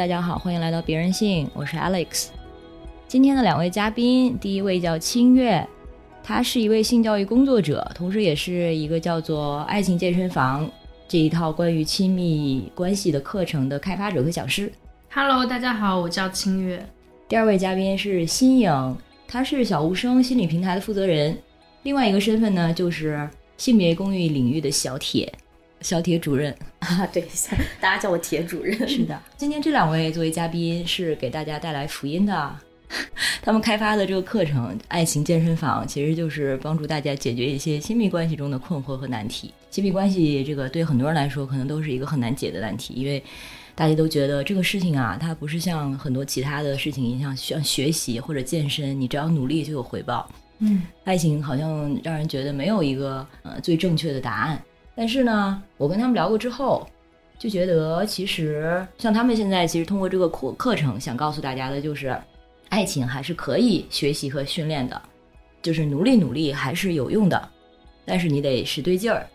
大家好，欢迎来到别人性，我是 Alex。今天的两位嘉宾，第一位叫清月，她是一位性教育工作者，同时也是一个叫做“爱情健身房”这一套关于亲密关系的课程的开发者和讲师。Hello，大家好，我叫清月。第二位嘉宾是新颖，他是小无声心理平台的负责人，另外一个身份呢就是性别公寓领域的小铁，小铁主任。啊，对，大家叫我铁主任。是的，今天这两位作为嘉宾是给大家带来福音的。他们开发的这个课程“爱情健身房”，其实就是帮助大家解决一些亲密关系中的困惑和难题。亲密关系这个对很多人来说，可能都是一个很难解的难题，因为大家都觉得这个事情啊，它不是像很多其他的事情一样，像学习或者健身，你只要努力就有回报。嗯，爱情好像让人觉得没有一个呃最正确的答案。但是呢，我跟他们聊过之后，就觉得其实像他们现在其实通过这个课课程，想告诉大家的就是，爱情还是可以学习和训练的，就是努力努力还是有用的，但是你得使对劲儿。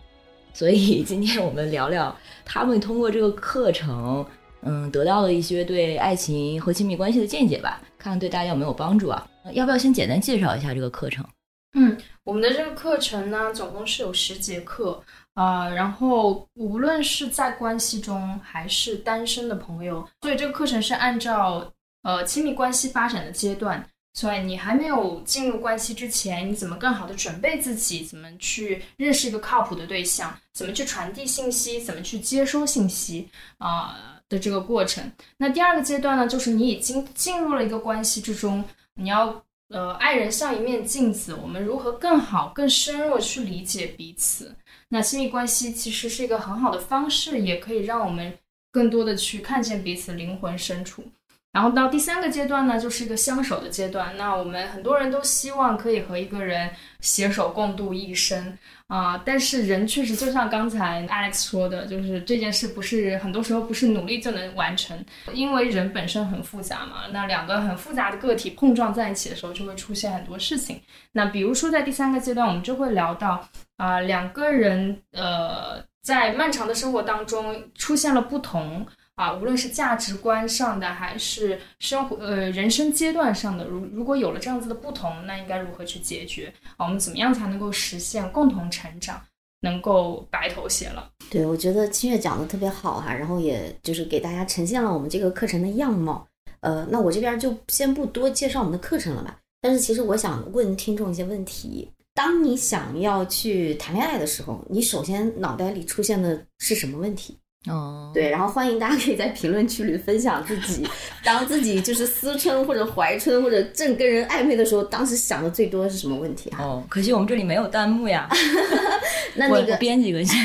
所以今天我们聊聊他们通过这个课程，嗯，得到了一些对爱情和亲密关系的见解吧，看看对大家有没有帮助啊？要不要先简单介绍一下这个课程？嗯，我们的这个课程呢，总共是有十节课啊、然后无论是在关系中还是单身的朋友，所以这个课程是按照呃亲密关系发展的阶段。所以你还没有进入关系之前，你怎么更好的准备自己？怎么去认识一个靠谱的对象？怎么去传递信息？怎么去接收信息啊、的这个过程？那第二个阶段呢，就是你已经进入了一个关系之中，你要呃，爱人像一面镜子，我们如何更好、更深入去理解彼此？那亲密关系其实是一个很好的方式，也可以让我们更多的去看见彼此灵魂深处。然后到第三个阶段呢，就是一个相守的阶段。那我们很多人都希望可以和一个人携手共度一生啊、但是人确实就像刚才 Alex 说的，就是这件事不是很多时候不是努力就能完成，因为人本身很复杂嘛。那两个很复杂的个体碰撞在一起的时候，就会出现很多事情。那比如说在第三个阶段，我们就会聊到啊、两个人呃在漫长的生活当中出现了不同。啊，无论是价值观上的，还是生活呃人生阶段上的，如如果有了这样子的不同，那应该如何去解决？我们怎么样才能够实现共同成长，能够白头偕老？对，我觉得清月讲的特别好哈，然后也就是给大家呈现了我们这个课程的样貌。呃，那我这边就先不多介绍我们的课程了吧。但是其实我想问听众一些问题：当你想要去谈恋爱的时候，你首先脑袋里出现的是什么问题？哦，对，然后欢迎大家可以在评论区里分享自己，当自己就是思春或者怀春或者正跟人暧昧的时候，当时想的最多是什么问题啊、哦，可惜我们这里没有弹幕呀。那那个编几个先。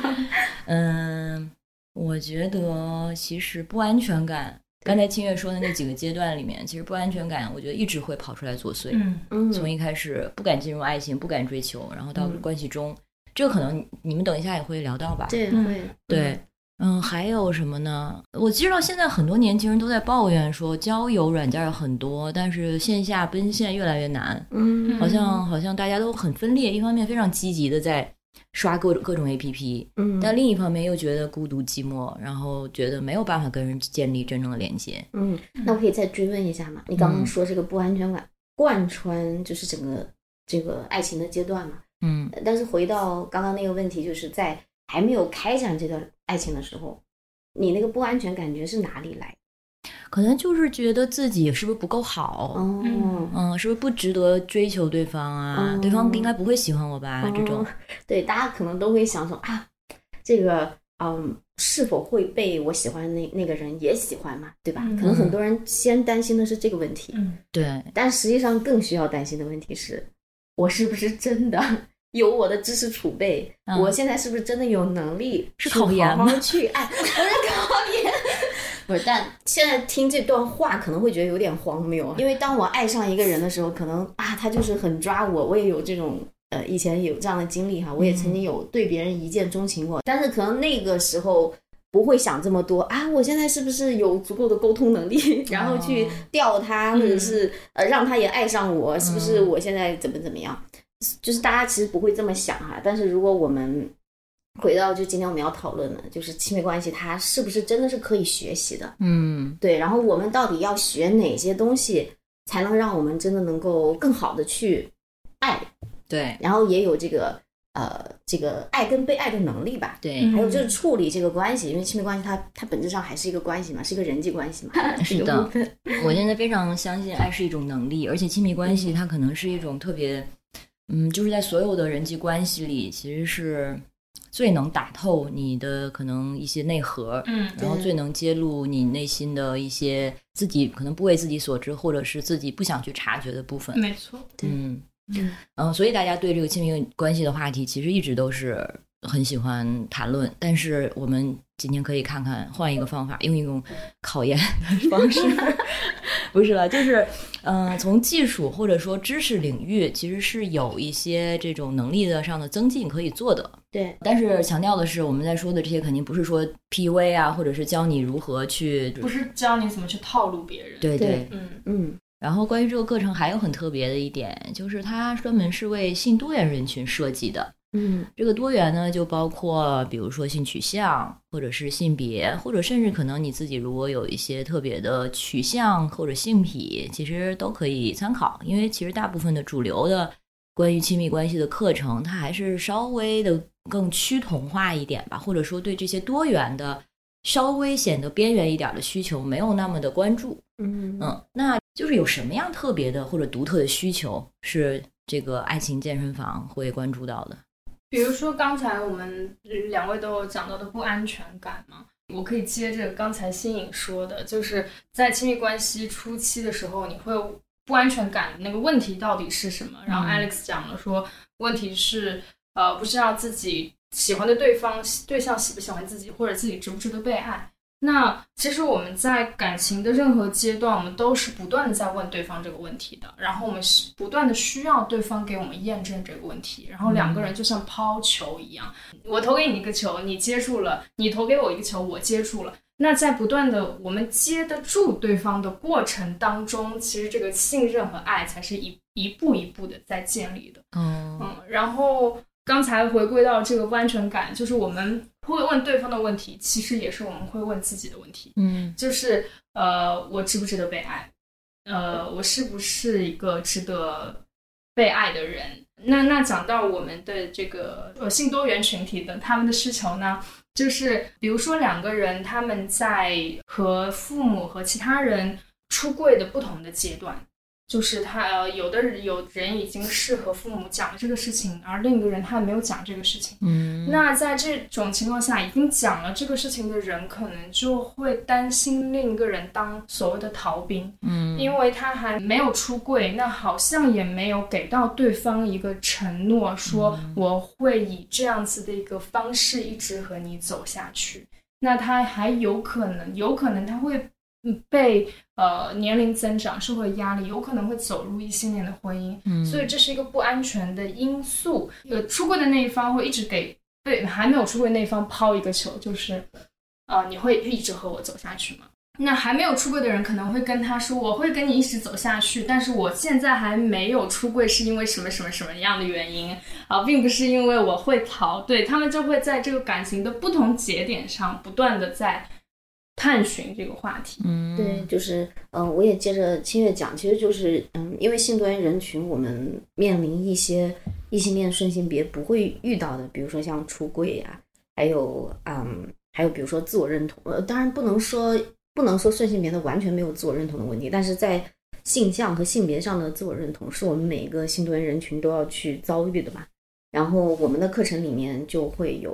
嗯，我觉得其实不安全感，刚才清月说的那几个阶段里面，其实不安全感，我觉得一直会跑出来作祟。嗯嗯从一开始不敢进入爱情，不敢追求，然后到嗯关系中，这个可能你们等一下也会聊到吧？对会对，嗯，还有什么呢？我知道现在很多年轻人都在抱怨说交友软件很多，但是线下奔现越来越难。嗯好像好像大家都很分裂，一方面非常积极的在刷各种各种 APP，嗯但另一方面又觉得孤独寂寞，然后觉得没有办法跟人建立真正的连接。嗯，那我可以再追问一下吗？你刚刚嗯说这个不安全感贯穿就是整个这个爱情的阶段嘛？嗯但是回到刚刚那个问题，就是在还没有开展这段爱情的时候，你那个不安全感觉是哪里来？可能就是觉得自己是不是不够好，哦，嗯，是不是不值得追求对方啊？哦对方应该不会喜欢我吧？这种哦，对，大家可能都会想说啊，这个嗯，是否会被我喜欢的那那个人也喜欢嘛？对吧？嗯可能很多人先担心的是这个问题，嗯对，但实际上更需要担心的问题是，我是不是真的有我的知识储备？嗯我现在是不是真的有能力是去好考研吗好去爱？我是考研。不是，但现在听这段话可能会觉得有点荒谬，因为当我爱上一个人的时候，可能啊，他就是很抓我，我也有这种呃，以前有这样的经历哈，我也曾经有对别人一见钟情过，但是可能那个时候不会想这么多啊，我现在是不是有足够的沟通能力，然后去哦钓他，或者是呃让他也爱上我，是不是嗯。我现在怎么怎么样？就是大家其实不会这么想哈，但是如果我们回到就今天我们要讨论的，就是亲密关系它是不是真的是可以学习的？嗯对，然后我们到底要学哪些东西，才能让我们真的能够更好的去爱，对然后也有这个呃这个爱跟被爱的能力吧。对嗯还有就是处理这个关系，因为亲密关系它它本质上还是一个关系嘛，是一个人际关系嘛。是的 我现在非常相信爱是一种能力，而且亲密关系它可能是一种特别，嗯，就是在所有的人际关系里，其实是最能打透你的可能一些内核，嗯然后最能揭露你内心的一些自己可能不为自己所知，或者是自己不想去察觉的部分。没错，嗯。嗯。嗯，所以大家对这个亲密关系的话题其实一直都是很喜欢谈论，但是我们今天可以看看换一个方法，用一种考验的方式，不是了，就是嗯、呃从技术或者说知识领域，其实是有一些这种能力的上的增进可以做的。对，但是强调的是，我们在说的这些肯定不是说 PUA 啊，或者是教你如何去，不是教你怎么去套路别人。对对嗯嗯然后关于这个课程还有很特别的一点，就是它专门是为性多元人群设计的。嗯这个多元呢，就包括比如说性取向，或者是性别，或者甚至可能你自己如果有一些特别的取向或者性癖，其实都可以参考。因为其实大部分的主流的关于亲密关系的课程，它还是稍微的更趋同化一点吧，或者说对这些多元的稍微显得边缘一点的需求没有那么的关注。嗯嗯，那就是有什么样特别的或者独特的需求是这个爱情健身房会关注到的？比如说刚才我们两位都有讲到的不安全感嘛，我可以接着刚才新颖说的，就是在亲密关系初期的时候，你会有不安全感，那个问题到底是什么？然后嗯 Alex 讲了说，问题是呃不知道自己喜欢的对方对象喜不喜欢自己，或者自己值不值得被爱。那其实我们在感情的任何阶段，我们都是不断的在问对方这个问题的，然后我们是不断的需要对方给我们验证这个问题，然后两个人就像抛球一样，我投给你一个球，你接住了；你投给我一个球，我接住了。那在不断的我们接得住对方的过程当中，其实这个信任和爱才是一一步一步的在建立的。嗯嗯，然后刚才回归到这个不安全感，就是我们会问对方的问题，其实也是我们会问自己的问题，嗯就是呃，我值不值得被爱？呃，我是不是一个值得被爱的人？那那讲到我们的这个呃性多元群体的他们的需求呢，就是比如说两个人他们在和父母和其他人出柜的不同的阶段，就是他呃有的人有人已经是和父母讲了这个事情，而另一个人他没有讲这个事情。嗯，那在这种情况下，已经讲了这个事情的人，可能就会担心另一个人当所谓的逃兵，嗯因为他还没有出柜，那好像也没有给到对方一个承诺，说我会以这样子的一个方式一直和你走下去。那他还有可能，有可能他会嗯被呃年龄增长、社会压力，有可能会走入异性恋的婚姻。嗯所以这是一个不安全的因素。呃，出柜的那一方会一直给被还没有出柜那一方抛一个球，就是，呃，你会一直和我走下去吗？那还没有出柜的人可能会跟他说，我会跟你一直走下去，但是我现在还没有出柜，是因为什么什么什么样的原因啊，并不是因为我会逃。对他们就会在这个感情的不同节点上不断的在探寻这个话题。嗯对，就是嗯、呃我也接着清月讲，其实就是嗯，因为性多元人群，我们面临一些异性恋顺性别不会遇到的，比如说像出柜呀、还有嗯，还有比如说自我认同，呃，当然不能说不能说顺性别的完全没有自我认同的问题，但是在性向和性别上的自我认同，是我们每一个性多元人群都要去遭遇的嘛。然后我们的课程里面就会有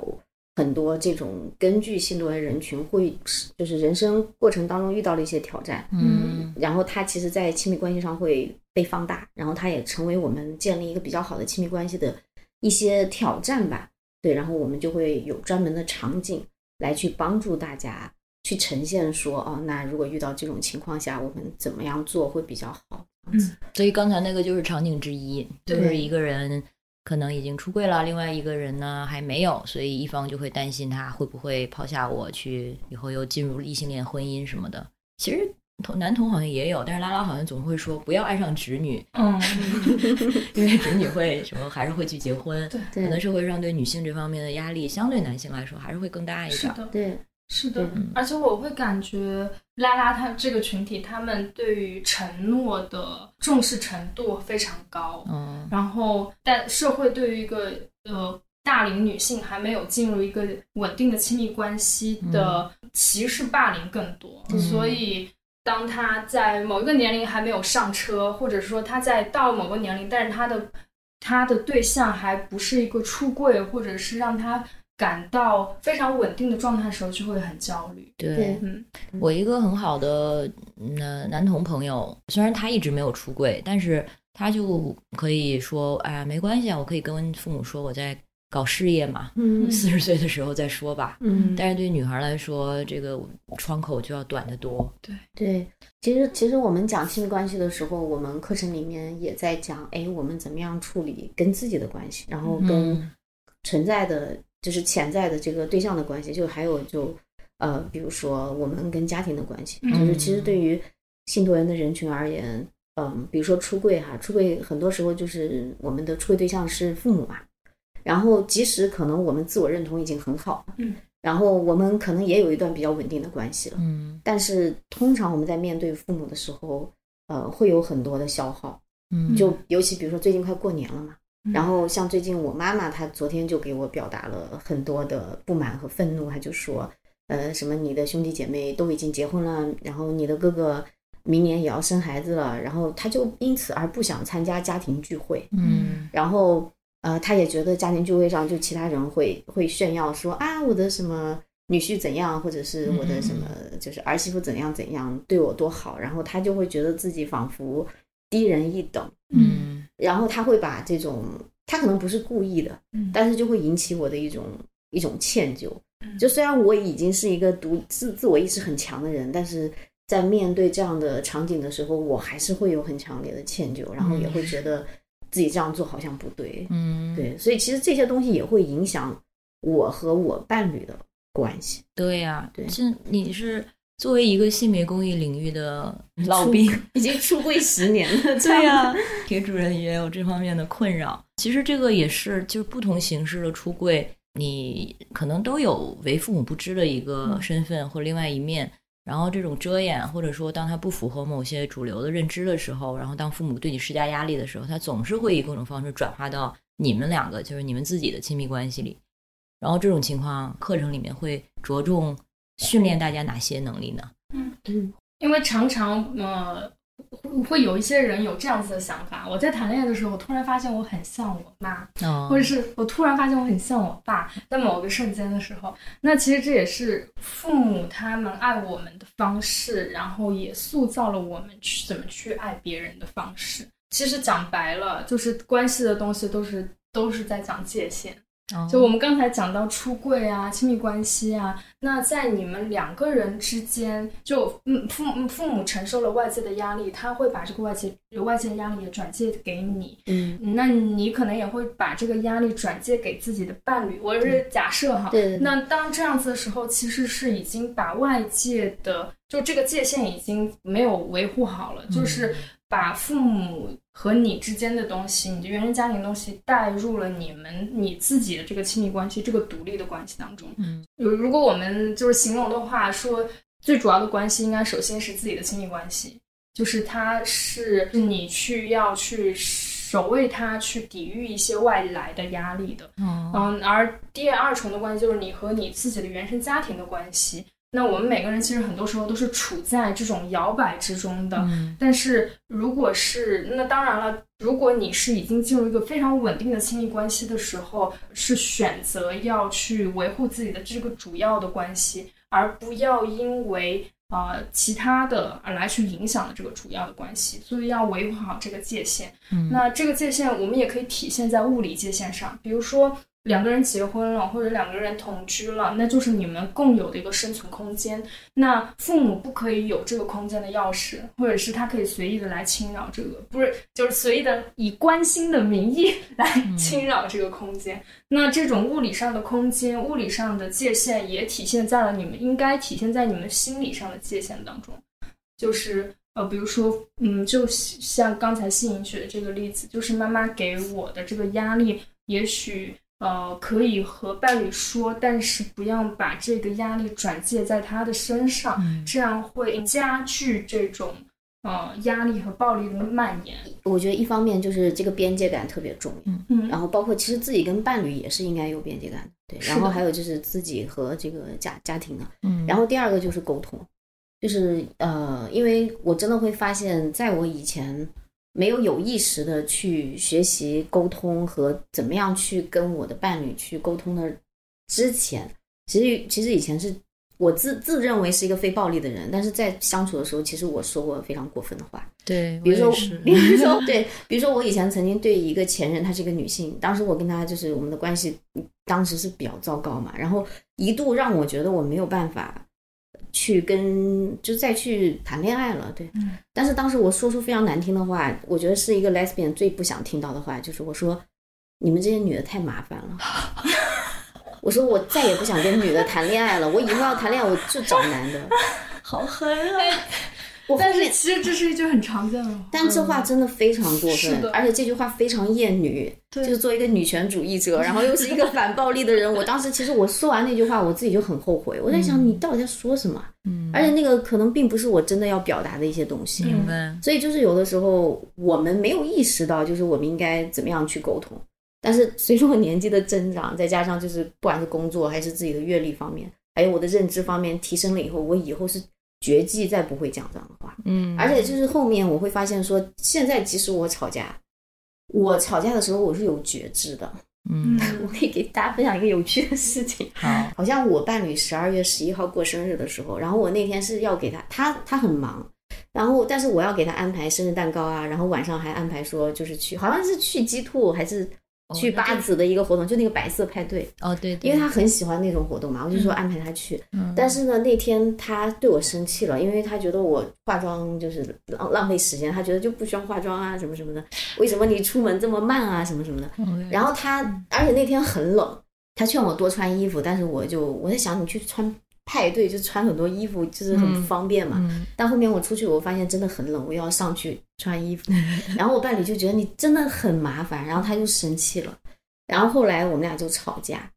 很多这种根据性多元人群会就是人生过程当中遇到了一些挑战，嗯然后他其实，在亲密关系上会被放大，然后他也成为我们建立一个比较好的亲密关系的一些挑战吧。对，然后我们就会有专门的场景来去帮助大家去呈现说，哦，那如果遇到这种情况下，我们怎么样做会比较好？嗯所以刚才那个就是场景之一，就是一个人可能已经出柜了，另外一个人呢还没有，所以一方就会担心他会不会抛下我去，以后又进入异性恋婚姻什么的。其实同男同好像也有，但是拉拉好像总会说不要爱上直女，嗯，因为直女会什么还是会去结婚，对对可能社会上对女性这方面的压力，相对男性来说还是会更大一点。对，是的对，而且我会感觉拉拉他这个群体，他们对于承诺的重视程度非常高。嗯然后，但社会对于一个呃大龄女性还没有进入一个稳定的亲密关系的歧视霸凌更多，嗯所以。当她在某一个年龄还没有上车，或者说她在到某个年龄，但是她的她的对象还不是一个出柜，或者是让她感到非常稳定的状态的时候，就会很焦虑。对。我一个很好的嗯呃男同朋友，虽然他一直没有出柜，但是他就可以说，哎呀，没关系啊，我可以跟父母说我在搞事业嘛，嗯。四十岁的时候再说吧。嗯，但是对女孩来说，这个窗口就要短得多。对。对，其实其实我们讲亲密关系的时候，我们课程里面也在讲，哎，我们怎么样处理跟自己的关系，然后跟嗯存在的就是潜在的这个对象的关系，就还有就呃，比如说我们跟家庭的关系，就是其实对于信托人的人群而言，嗯，比如说出柜哈，出柜很多时候就是我们的出柜对象是父母嘛，然后即使可能我们自我认同已经很好，嗯，然后我们可能也有一段比较稳定的关系了。嗯但是通常我们在面对父母的时候，呃，会有很多的消耗。嗯，就尤其比如说最近快过年了嘛，嗯然后像最近我妈妈，她昨天就给我表达了很多的不满和愤怒，她就说，呃，什么你的兄弟姐妹都已经结婚了，然后你的哥哥明年也要生孩子了，然后她就因此而不想参加家庭聚会，嗯。然后呃，她也觉得家庭聚会上就其他人会会炫耀说啊，我的什么女婿怎样，或者是我的什么就是儿媳妇怎样怎样对我多好，然后她就会觉得自己仿佛低人一等，嗯然后他会把这种他可能不是故意的，嗯但是就会引起我的一种一种歉疚。嗯就虽然我已经是一个独自自我意识很强的人，但是在面对这样的场景的时候，我还是会有很强烈的歉疚，然后也会觉得自己这样做好像不对。嗯，对，所以其实这些东西也会影响我和我伴侣的关系。对呀、对是你是作为一个性别公益领域的老兵，已经出柜十年了，对呀、铁主任也有这方面的困扰。其实这个也是，就是不同形式的出柜，你可能都有为父母不知的一个身份或另外一面。然后这种遮掩，或者说当他不符合某些主流的认知的时候，然后当父母对你施加压力的时候，他总是会以各种方式转化到你们两个，就是你们自己的亲密关系里。然后这种情况，课程里面会着重训练大家哪些能力呢？嗯因为常常呃会会有一些人有这样子的想法。我在谈恋爱的时候，我突然发现我很像我妈，哦或者是我突然发现我很像我爸，在某个瞬间的时候，那其实这也是父母他们爱我们的方式，然后也塑造了我们去怎么去爱别人的方式。其实讲白了，就是关系的东西都是都是在讲界限。哦。就我们刚才讲到出柜啊、亲密关系啊，那在你们两个人之间，就嗯父母父母承受了外界的压力，他会把这个外界外界压力也转借给你，嗯，那你可能也会把这个压力转借给自己的伴侣。我是假设哈，那当这样子的时候，其实是已经把外界的就这个界限已经没有维护好了，就是把父母和你之间的东西，你的原生家庭的东西带入了你们你自己的这个亲密关系、这个独立的关系当中。嗯，如如果我们就是形容的话，说最主要的关系应该首先是自己的亲密关系，就是它是你去要去守卫它，去抵御一些外来的压力的。哦嗯，而第二重的关系就是你和你自己的原生家庭的关系。那我们每个人其实很多时候都是处在这种摇摆之中的，嗯。但是如果是那当然了，如果你是已经进入一个非常稳定的亲密关系的时候，是选择要去维护自己的这个主要的关系，而不要因为啊、呃其他的而来去影响了这个主要的关系，所以要维护好这个界限。嗯。那这个界限我们也可以体现在物理界限上，比如说两个人结婚了，或者两个人同居了，那就是你们共有的一个生存空间。那父母不可以有这个空间的钥匙，或者是他可以随意的来侵扰这个，不是就是随意的以关心的名义 来侵扰这个空间。那这种物理上的空间、物理上的界限，也体现在了你们应该体现在你们心理上的界限当中。就是呃，比如说，嗯，就像刚才信颖举的这个例子，就是妈妈给我的这个压力，也许呃可以和伴侣说，但是不要把这个压力转借在他的身上，这样会加剧这种。呃，压力和暴力的蔓延，我觉得一方面就是这个边界感特别重要，嗯，然后包括其实自己跟伴侣也是应该有边界感，对，然后还有就是自己和这个家家庭的，嗯，然后第二个就是沟通，就是呃，因为我真的会发现，在我以前没有有意识的去学习沟通和怎么样去跟我的伴侣去沟通的之前，其实其实以前是。我自自认为是一个非暴力的人，但是在相处的时候，其实我说过非常过分的话。对，比如说，比如说，对，比如说，我以前曾经对一个前任，她是一个女性，当时我跟她就是我们的关系，当时是比较糟糕嘛，然后一度让我觉得我没有办法去跟就再去谈恋爱了。对，但是当时我说出非常难听的话，我觉得是一个 lesbian 最不想听到的话，就是我说你们这些女的太麻烦了。我说我再也不想跟女的谈恋爱了，我以后要谈恋爱我就找男的，好狠啊！但是其实这是一句很常见的话，但这话真的非常过分，而且这句话非常厌女，就是作为一个女权主义者，然后又是一个反暴力的人，我当时其实我说完那句话，我自己就很后悔，我在想你到底在说什么？嗯，而且那个可能并不是我真的要表达的一些东西，明白？所以就是有的时候我们没有意识到，就是我们应该怎么样去沟通。但是随着我年纪的增长，再加上就是不管是工作还是自己的阅历方面，还有我的认知方面提升了以后，我以后是绝技再不会讲这样的话。嗯，而且就是后面我会发现说，现在即使我吵架，我吵架的时候我是有觉知的。嗯，我可以给大家分享一个有趣的事情。好，好像我伴侣十二月十一号过生日的时候，然后我那天是要给他，他他很忙，然后但是我要给他安排生日蛋糕啊，然后晚上还安排说就是去，好像是去鸡兔还是。去八子的一个活动，就那个白色派对哦，对，因为他很喜欢那种活动嘛，我就说安排他去。但是呢，那天他对我生气了，因为他觉得我化妆就是浪浪费时间，他觉得就不需要化妆啊，什么什么的。为什么你出门这么慢啊，什么什么的？然后他，而且那天很冷，他劝我多穿衣服，但是我就我在想，你去穿。派对就穿很多衣服，就是很不方便嘛。但后面我出去，我发现真的很冷，我要上去穿衣服。然后我伴侣就觉得你真的很麻烦，然后他就生气了。然后后来我们俩就吵架。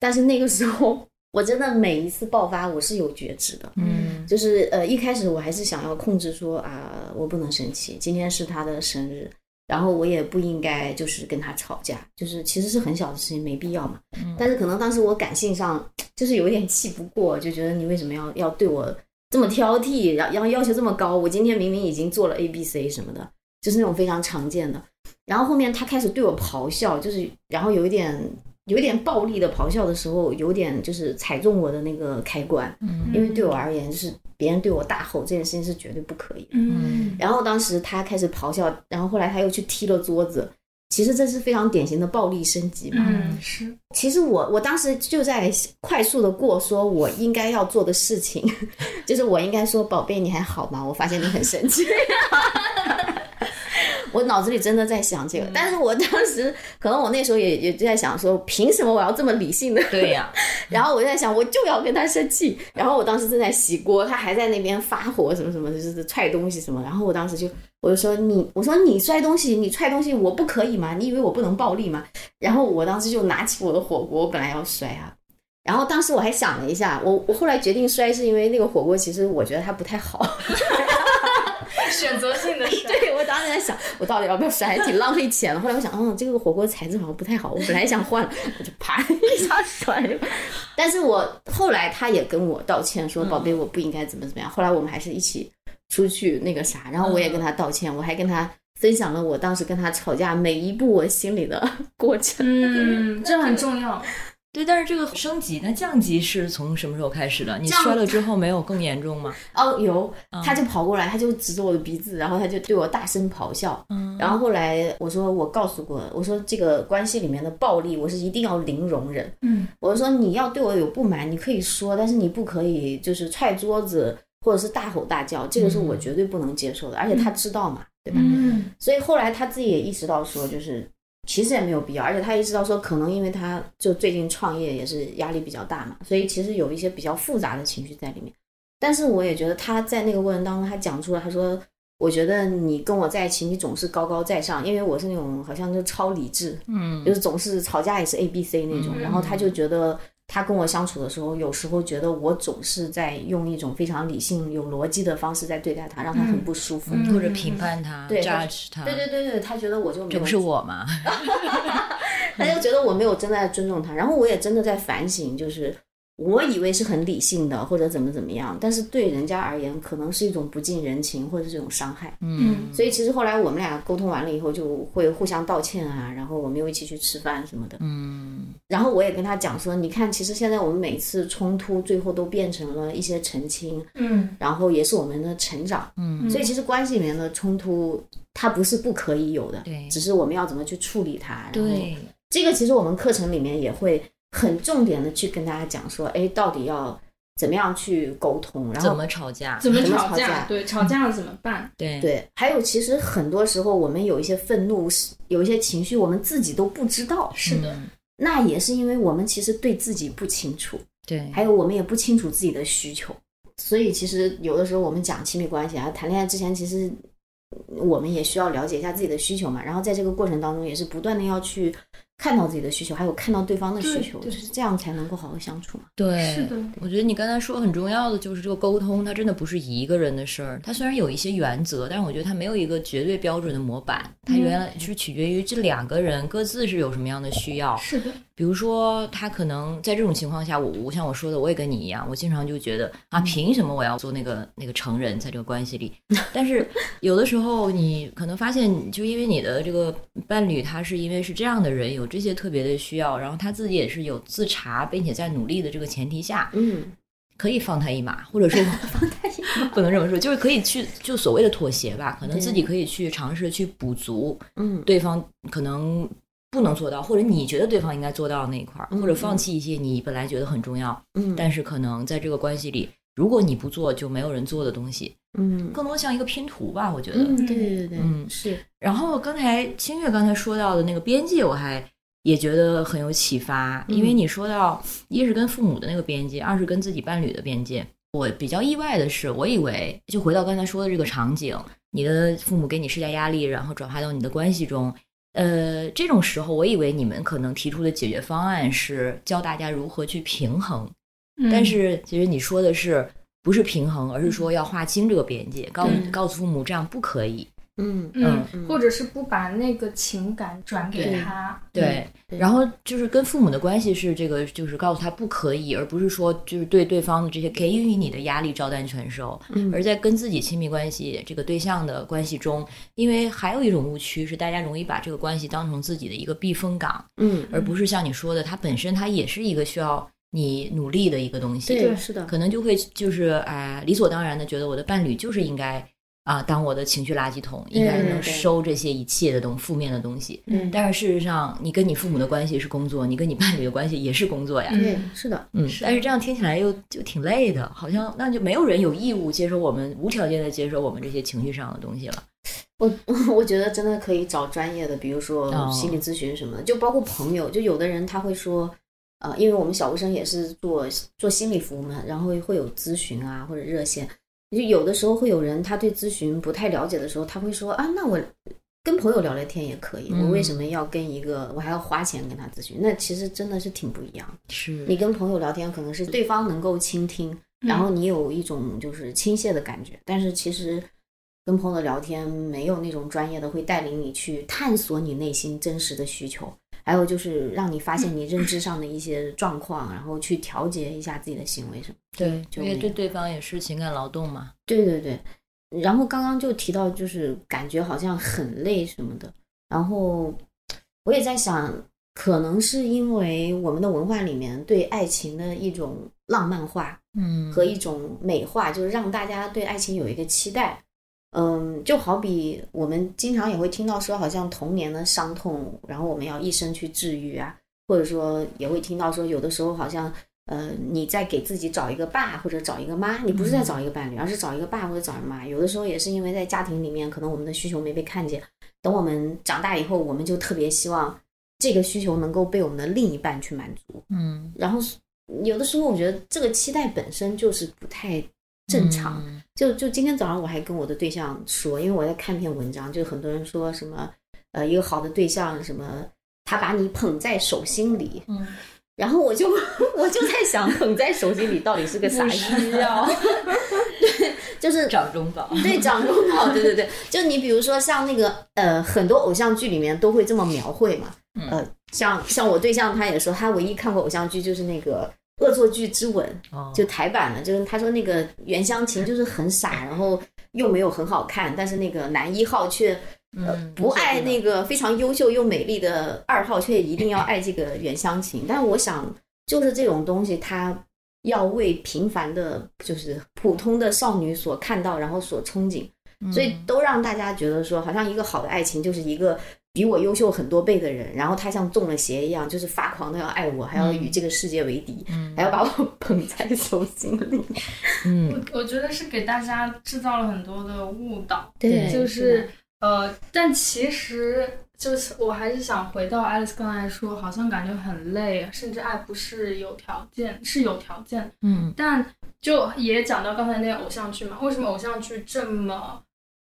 但是那个时候，我真的每一次爆发，我是有觉知的。嗯，就是呃，一开始我还是想要控制说啊，我不能生气，今天是他的生日。然后我也不应该就是跟他吵架，就是其实是很小的事情，没必要嘛。但是可能当时我感性上就是有点气不过，就觉得你为什么要要对我这么挑剔，然然后要求这么高？我今天明明已经做了 A B C 什么的，就是那种非常常见的。然后后面他开始对我咆哮，就是然后有一点。有点暴力的咆哮的时候，有点就是踩中我的那个开关，嗯，因为对我而言，就是别人对我大吼这件事情是绝对不可以的，嗯。然后当时他开始咆哮，然后后来他又去踢了桌子，其实这是非常典型的暴力升级嘛，嗯，是。其实我我当时就在快速的过，说我应该要做的事情，就是我应该说，宝贝，你还好吗？我发现你很生气。我脑子里真的在想这个，但是我当时可能我那时候也 也就在想说，凭什么我要这么理性的？对呀。然后我就在想，我就要跟他生气。然后我当时正在洗锅，他还在那边发火什么什么，就是踹东西什么。然后我当时就我就说你，我说你摔东西，你踹东西，我不可以吗？你以为我不能暴力吗？然后我当时就拿起我的火锅，我本来要摔啊。然后当时我还想了一下，我我后来决定摔是因为那个火锅其实我觉得它不太好。选择性的摔，当时在想，我到底要不要摔，挺浪费钱的。后来我想，嗯，这个火锅材质好像不太好，我本来想换，我就啪一下摔了。但是我后来他也跟我道歉，说宝贝，我不应该怎么怎么样。后来我们还是一起出去那个啥，然后我也跟他道歉，我还跟他分享了我当时跟他吵架每一步我心里的 过程。嗯，这很重要。对，但是这个升级，那降级是从什么时候开始的？你摔了之后没有更严重吗？哦，有，他就跑过来，他就指着我的鼻子，然后他就对我大声咆哮。嗯，然后后来我说我告诉过，我说这个关系里面的暴力，我是一定要零容忍。嗯，我说你要对我有不满，你可以说，但是你不可以就是踹桌子或者是大吼大叫，这个是我绝对不能接受的。而且他知道嘛，对吧？嗯，所以后来他自己也意识到说，就是。其实也没有必要，而且他意识到说，可能因为他就最近创业也是压力比较大嘛，所以其实有一些比较复杂的情绪在里面。但是我也觉得他在那个过程当中，他讲出了，他说。我觉得你跟我在一起，你总是高高在上，因为我是那种好像就超理智，嗯，就是总是吵架也是 A B C 那种。嗯然后他就觉得他跟我相处的时候，有时候觉得我总是在用一种非常理性、有逻辑的方式在对待他，让他很不舒服。嗯或者评判他、对他，对对对对，他觉得我就没有这不是我吗？他就觉得我没有真的在尊重他，然后我也真的在反省，就是我以为是很理性的，或者怎么怎么样，但是对人家而言，可能是一种不近人情，或者是一种伤害。嗯所以其实后来我们俩沟通完了以后，就会互相道歉啊，然后我们又一起去吃饭什么的。嗯然后我也跟他讲说，你看，其实现在我们每次冲突最后都变成了一些澄清，嗯然后也是我们的成长。嗯，所以其实关系里面的冲突，它不是不可以有的，对只是我们要怎么去处理它。然后对，这个其实我们课程里面也会很重点的去跟大家讲说，哎，到底要怎么样去沟通，然后怎么吵架？怎么吵架？吵架？对，吵架了怎么办？对。对，还有其实很多时候我们有一些愤怒，有一些情绪，我们自己都不知道，是的，嗯。那也是因为我们其实对自己不清楚，对，还有我们也不清楚自己的需求，所以其实有的时候我们讲亲密关系啊，谈恋爱之前，其实我们也需要了解一下自己的需求嘛，然后在这个过程当中也是不断的要去看到自己的需求，还有看到对方的需求，就是这样才能够好好相处嘛。对，是的，我觉得你刚才说很重要的就是这个沟通，它真的不是一个人的事儿。它虽然有一些原则，但是我觉得它没有一个绝对标准的模板。它原来是取决于这两个人各自是有什么样的需要。是的，比如说，他可能在这种情况下，我我像我说的，我也跟你一样，我经常就觉得啊，凭什么我要做那个那个成人在这个关系里？但是有的时候，你可能发现，就因为你的这个伴侣，他是因为是这样的人，有这些特别的需要，然后他自己也是有自查，并且在努力的这个前提下，嗯，可以放他一马，或者说 放他一马，不能这么说，就是可以去就所谓的妥协吧，可能自己可以去尝试去补足嗯，对方可能不能做到，或者你觉得对方应该做到那一块儿，嗯或者放弃一些你本来觉得很重要，嗯，但是可能在这个关系里，如果你不做，就没有人做的东西，嗯，更多像一个拼图吧，我觉得。嗯，对对对对，嗯。是，然后刚才清月刚才说到的那个边界，我还也觉得很有启发，嗯因为你说到一是跟父母的那个边界，二是跟自己伴侣的边界。我比较意外的是，我以为就回到刚才说的这个场景，你的父母给你施加压力，然后转化到你的关系中。呃，这种时候，我以为你们可能提出的解决方案是教大家如何去平衡，嗯但是其实你说的是不是平衡，而是说要划清这个边界，告对告诉父母这样不可以。嗯嗯嗯，或者是不把那个情感转给他，对，对。然后就是跟父母的关系是这个，就是告诉他不可以，而不是说就是对对方的这些给予你的压力照单全收，嗯。而在跟自己亲密关系这个对象的关系中，因为还有一种误区是大家容易把这个关系当成自己的一个避风港，嗯，而不是像你说的，它本身它也是一个需要你努力的一个东西，对，是的，可能就会就是哎、理所当然的觉得我的伴侣就是应该啊、当我的情绪垃圾桶，应该能收这些一切的东负面的东西。嗯，但是事实上，你跟你父母的关系是工作，你跟你伴侣的关系也是工作呀。对，是的，嗯，但是这样听起来又就挺累的，好像那就没有人有义务接受我们无条件的接受我们这些情绪上的东西了。我 我觉得真的可以找专业的，比如说哦心理咨询什么的，就包括朋友，就有的人他会说，呃，因为我们小吴生也是做做心理服务嘛，然后会有咨询啊或者热线，就有的时候会有人他对咨询不太了解的时候，他会说啊，那我跟朋友聊聊天也可以，嗯我为什么要跟一个我还要花钱跟他咨询？那其实真的是挺不一样的。是你跟朋友聊天，可能是对方能够倾听，然后你有一种就是倾泻的感觉，但是其实跟朋友聊天没有那种专业的会带领你去探索你内心真实的需求，还有就是让你发现你认知上的一些状况，然后去调节一下自己的行为什么。对，就因为对对方也是情感劳动嘛。对对对，然后刚刚就提到就是感觉好像很累什么的，然后我也在想，可能是因为我们的文化里面对爱情的一种浪漫化，嗯和一种美化，就是让大家对爱情有一个期待。嗯，就好比我们经常也会听到说，好像童年的伤痛，然后我们要一生去治愈啊，或者说也会听到说，有的时候好像呃你在给自己找一个爸或者找一个妈，你不是在找一个伴侣，而是找一个爸或者找一个妈。有的时候也是因为在家庭里面，可能我们的需求没被看见，等我们长大以后，我们就特别希望这个需求能够被我们的另一半去满足。嗯然后有的时候我觉得这个期待本身就是不太正常。嗯就就今天早上我还跟我的对象说，因为我在看篇文章，就很多人说什么，呃，一个好的对象什么，他把你捧在手心里，嗯，然后我就我就在想，捧在手心里到底是个啥意思？要。就是掌中宝。对掌中宝，对对对，就你比如说像那个呃，很多偶像剧里面都会这么描绘嘛，呃，像像我对象他也说，他唯一看过偶像剧就是那个《恶作剧之吻》，哦就台版的，就是他说那个袁湘琴就是很傻，然后又没有很好看，但是那个男一号却呃嗯不爱那个非常优秀又美丽的二号，却一定要爱这个袁湘琴。但是我想，就是这种东西，它要为平凡的，就是普通的少女所看到，然后所憧憬，所以都让大家觉得说，好像一个好的爱情就是一个。比我优秀很多倍的人，然后他像中了邪一样，就是发狂的要爱我，还要与这个世界为敌，还要把我捧在手心里。嗯我觉得是给大家制造了很多的误导，对就是呃，但其实就是我还是想回到 Alice 刚才说，好像感觉很累，甚至爱不是有条件，是有条件，嗯但就也讲到刚才那个偶像剧嘛，为什么偶像剧这么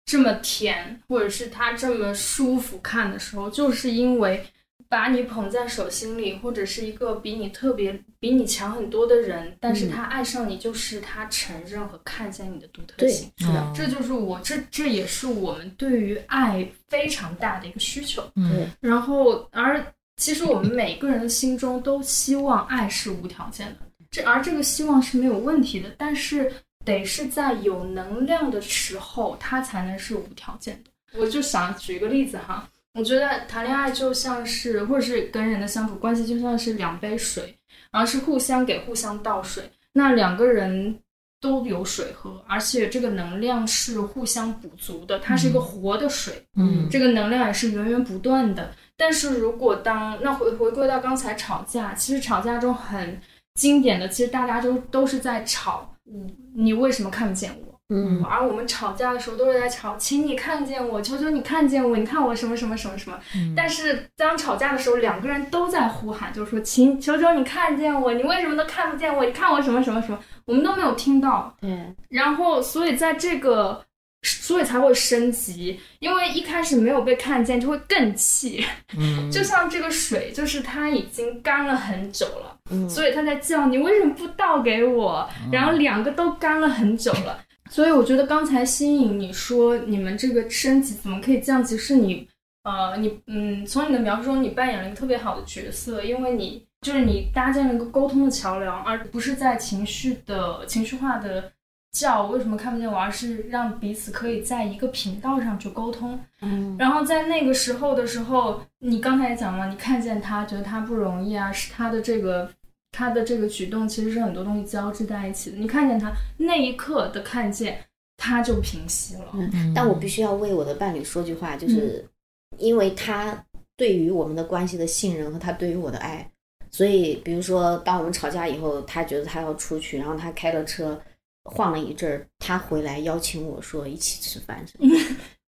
这么甜，或者是它这么舒服看的时候，就是因为把你捧在手心里，或者是一个比你特别、比你强很多的人，但是他爱上你，就是他承认和看见你的独特对，性。是的，这就是我这这也是我们对于爱非常大的一个需求。嗯然后，而其实我们每个人的心中都希望爱是无条件的，这而这个希望是没有问题的，但是得是在有能量的时候，它才能是无条件的。我就想举一个例子哈，我觉得谈恋爱就像是，或者是跟人的相处关系就像是两杯水，然后是互相给互相倒水，那两个人。都有水喝，而且这个能量是互相补足的，它是一个活的水，嗯这个能量也是源源不断的。但是如果当那回回归到刚才吵架，其实吵架中很经典的，其实大家都都是在吵，嗯，你为什么看不见我？嗯而我们吵架的时候都是在吵，请你看见我，求求你看见我，你看我什么什么什么什么。但是当吵架的时候，两个人都在呼喊，就是说，请求求你看见我，你为什么都看不见我？你看我什么什么什么，我们都没有听到。对，然后，所以在这个，所以才会升级，因为一开始没有被看见，就会更气。嗯 就像这个水，就是它已经干了很久了，嗯所以他在叫你为什么不倒给我？然后两个都干了很久了，所以我觉得刚才新颖你说你们这个升级怎么可以这样？其实你呃，你嗯，从你的描述中，你扮演了一个特别好的角色，因为你就是你搭建了一个沟通的桥梁，而不是在情绪的情绪化的叫为什么看不见我，而是让彼此可以在一个频道上去沟通。嗯然后在那个时候的时候，你刚才也讲了，你看见他，觉得他不容易啊，是他的这个他的这个举动，其实是很多东西交织在一起的。你看见他那一刻的看见，他就平息了。嗯，但我必须要为我的伴侣说句话，就是因为他对于我们的关系的信任和他对于我的爱，所以比如说当我们吵架以后，他觉得他要出去，然后他开了车晃了一阵儿，他回来邀请我说一起吃饭什么的。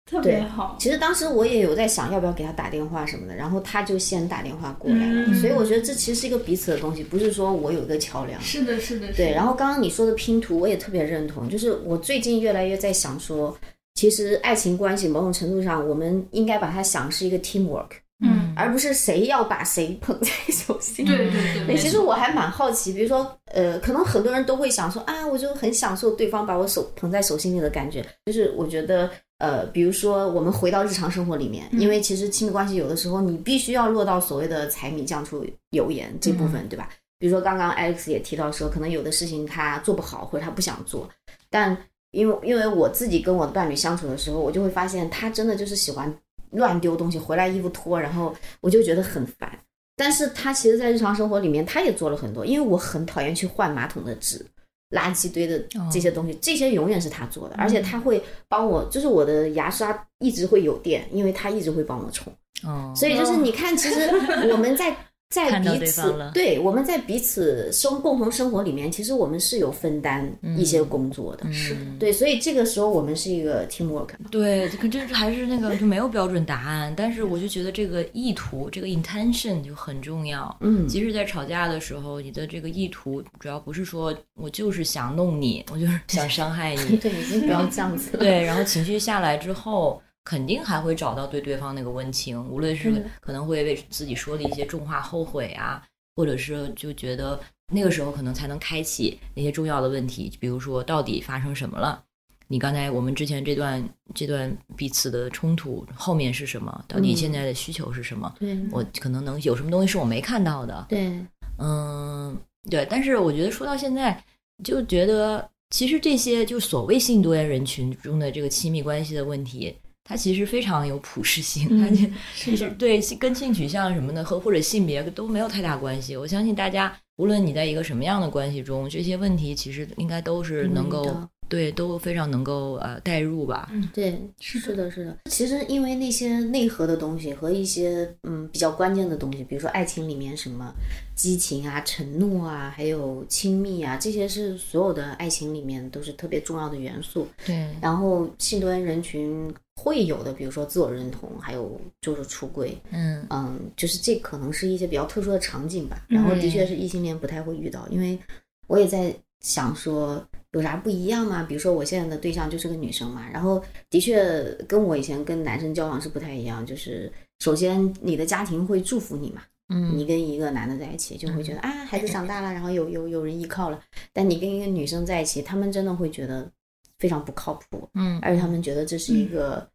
特别好。其实当时我也有在想要不要给他打电话什么的，然后他就先打电话过来了，嗯所以我觉得这其实是一个彼此的东西，不是说我有一个桥梁。是的，是的，是的。对，然后刚刚你说的拼图，我也特别认同。就是我最近越来越在想说，其实爱情关系某种程度上，我们应该把它想是一个 teamwork，嗯，而不是谁要把谁捧在手心。对对对，对，其实我还蛮好奇，比如说，呃，可能很多人都会想说啊，我就很享受对方把我手捧在手心里的感觉。就是我觉得，呃，比如说我们回到日常生活里面，因为其实亲密关系有的时候你必须要落到所谓的柴米酱醋油盐这部分，对吧？比如说刚刚 Alex 也提到说，可能有的事情他做不好或者他不想做，但因为因为我自己跟我的伴侣相处的时候，我就会发现他真的就是喜欢乱丢东西，回来衣服脱，然后我就觉得很烦。但是他其实，在日常生活里面，他也做了很多，因为我很讨厌去换马桶的纸、垃圾堆的这些东西，这些永远是他做的，而且他会帮我，就是我的牙刷一直会有电，因为他一直会帮我冲。哦，所以就是你看，其实我们在在彼此对方了对我们在彼此生共同生活里面，其实我们是有分担一些工作的。是对，所以这个时候我们是一个 teamwork。对，可这还是那个就没有标准答案，但是我就觉得这个意图，这个 intention 就很重要。嗯即使在吵架的时候，你的这个意图主要不是说我就是想弄你，我就是想伤害你，对，已经不要这样子了。对，然后情绪下来之后，肯定还会找到对对方那个温情，无论是嗯可能会为自己说的一些重话后悔啊，或者是就觉得那个时候可能才能开启那些重要的问题，比如说到底发生什么了。你刚才我们之前这段这段彼此的冲突后面是什么？到底嗯现在的需求是什么？对我可能能有什么东西是我没看到的？对，嗯，对，但是我觉得说到现在，就觉得其实这些就所谓性多元人群中的这个亲密关系的问题，它其实非常有普适性，它嗯其实对跟性取向什么的和或者性别都没有太大关系。我相信大家，无论你在一个什么样的关系中，这些问题其实应该都是能够、嗯对都非常能够呃代入吧。对，是的，是的。其实因为那些内核的东西和一些嗯比较关键的东西，比如说爱情里面什么激情啊、承诺啊，还有亲密啊，这些是所有的爱情里面都是特别重要的元素。对，然后性多元人群会有的，比如说自我认同，还有就是出柜，嗯嗯，就是这可能是一些比较特殊的场景吧。然后的确是异性恋不太会遇到，因为我也在想说有啥不一样吗？比如说我现在的对象就是个女生嘛，然后的确跟我以前跟男生交往是不太一样，就是首先你的家庭会祝福你嘛，嗯你跟一个男的在一起就会觉得啊孩子长大了，然后有有有人依靠了，但你跟一个女生在一起，他们真的会觉得非常不靠谱，嗯而且他们觉得这是一个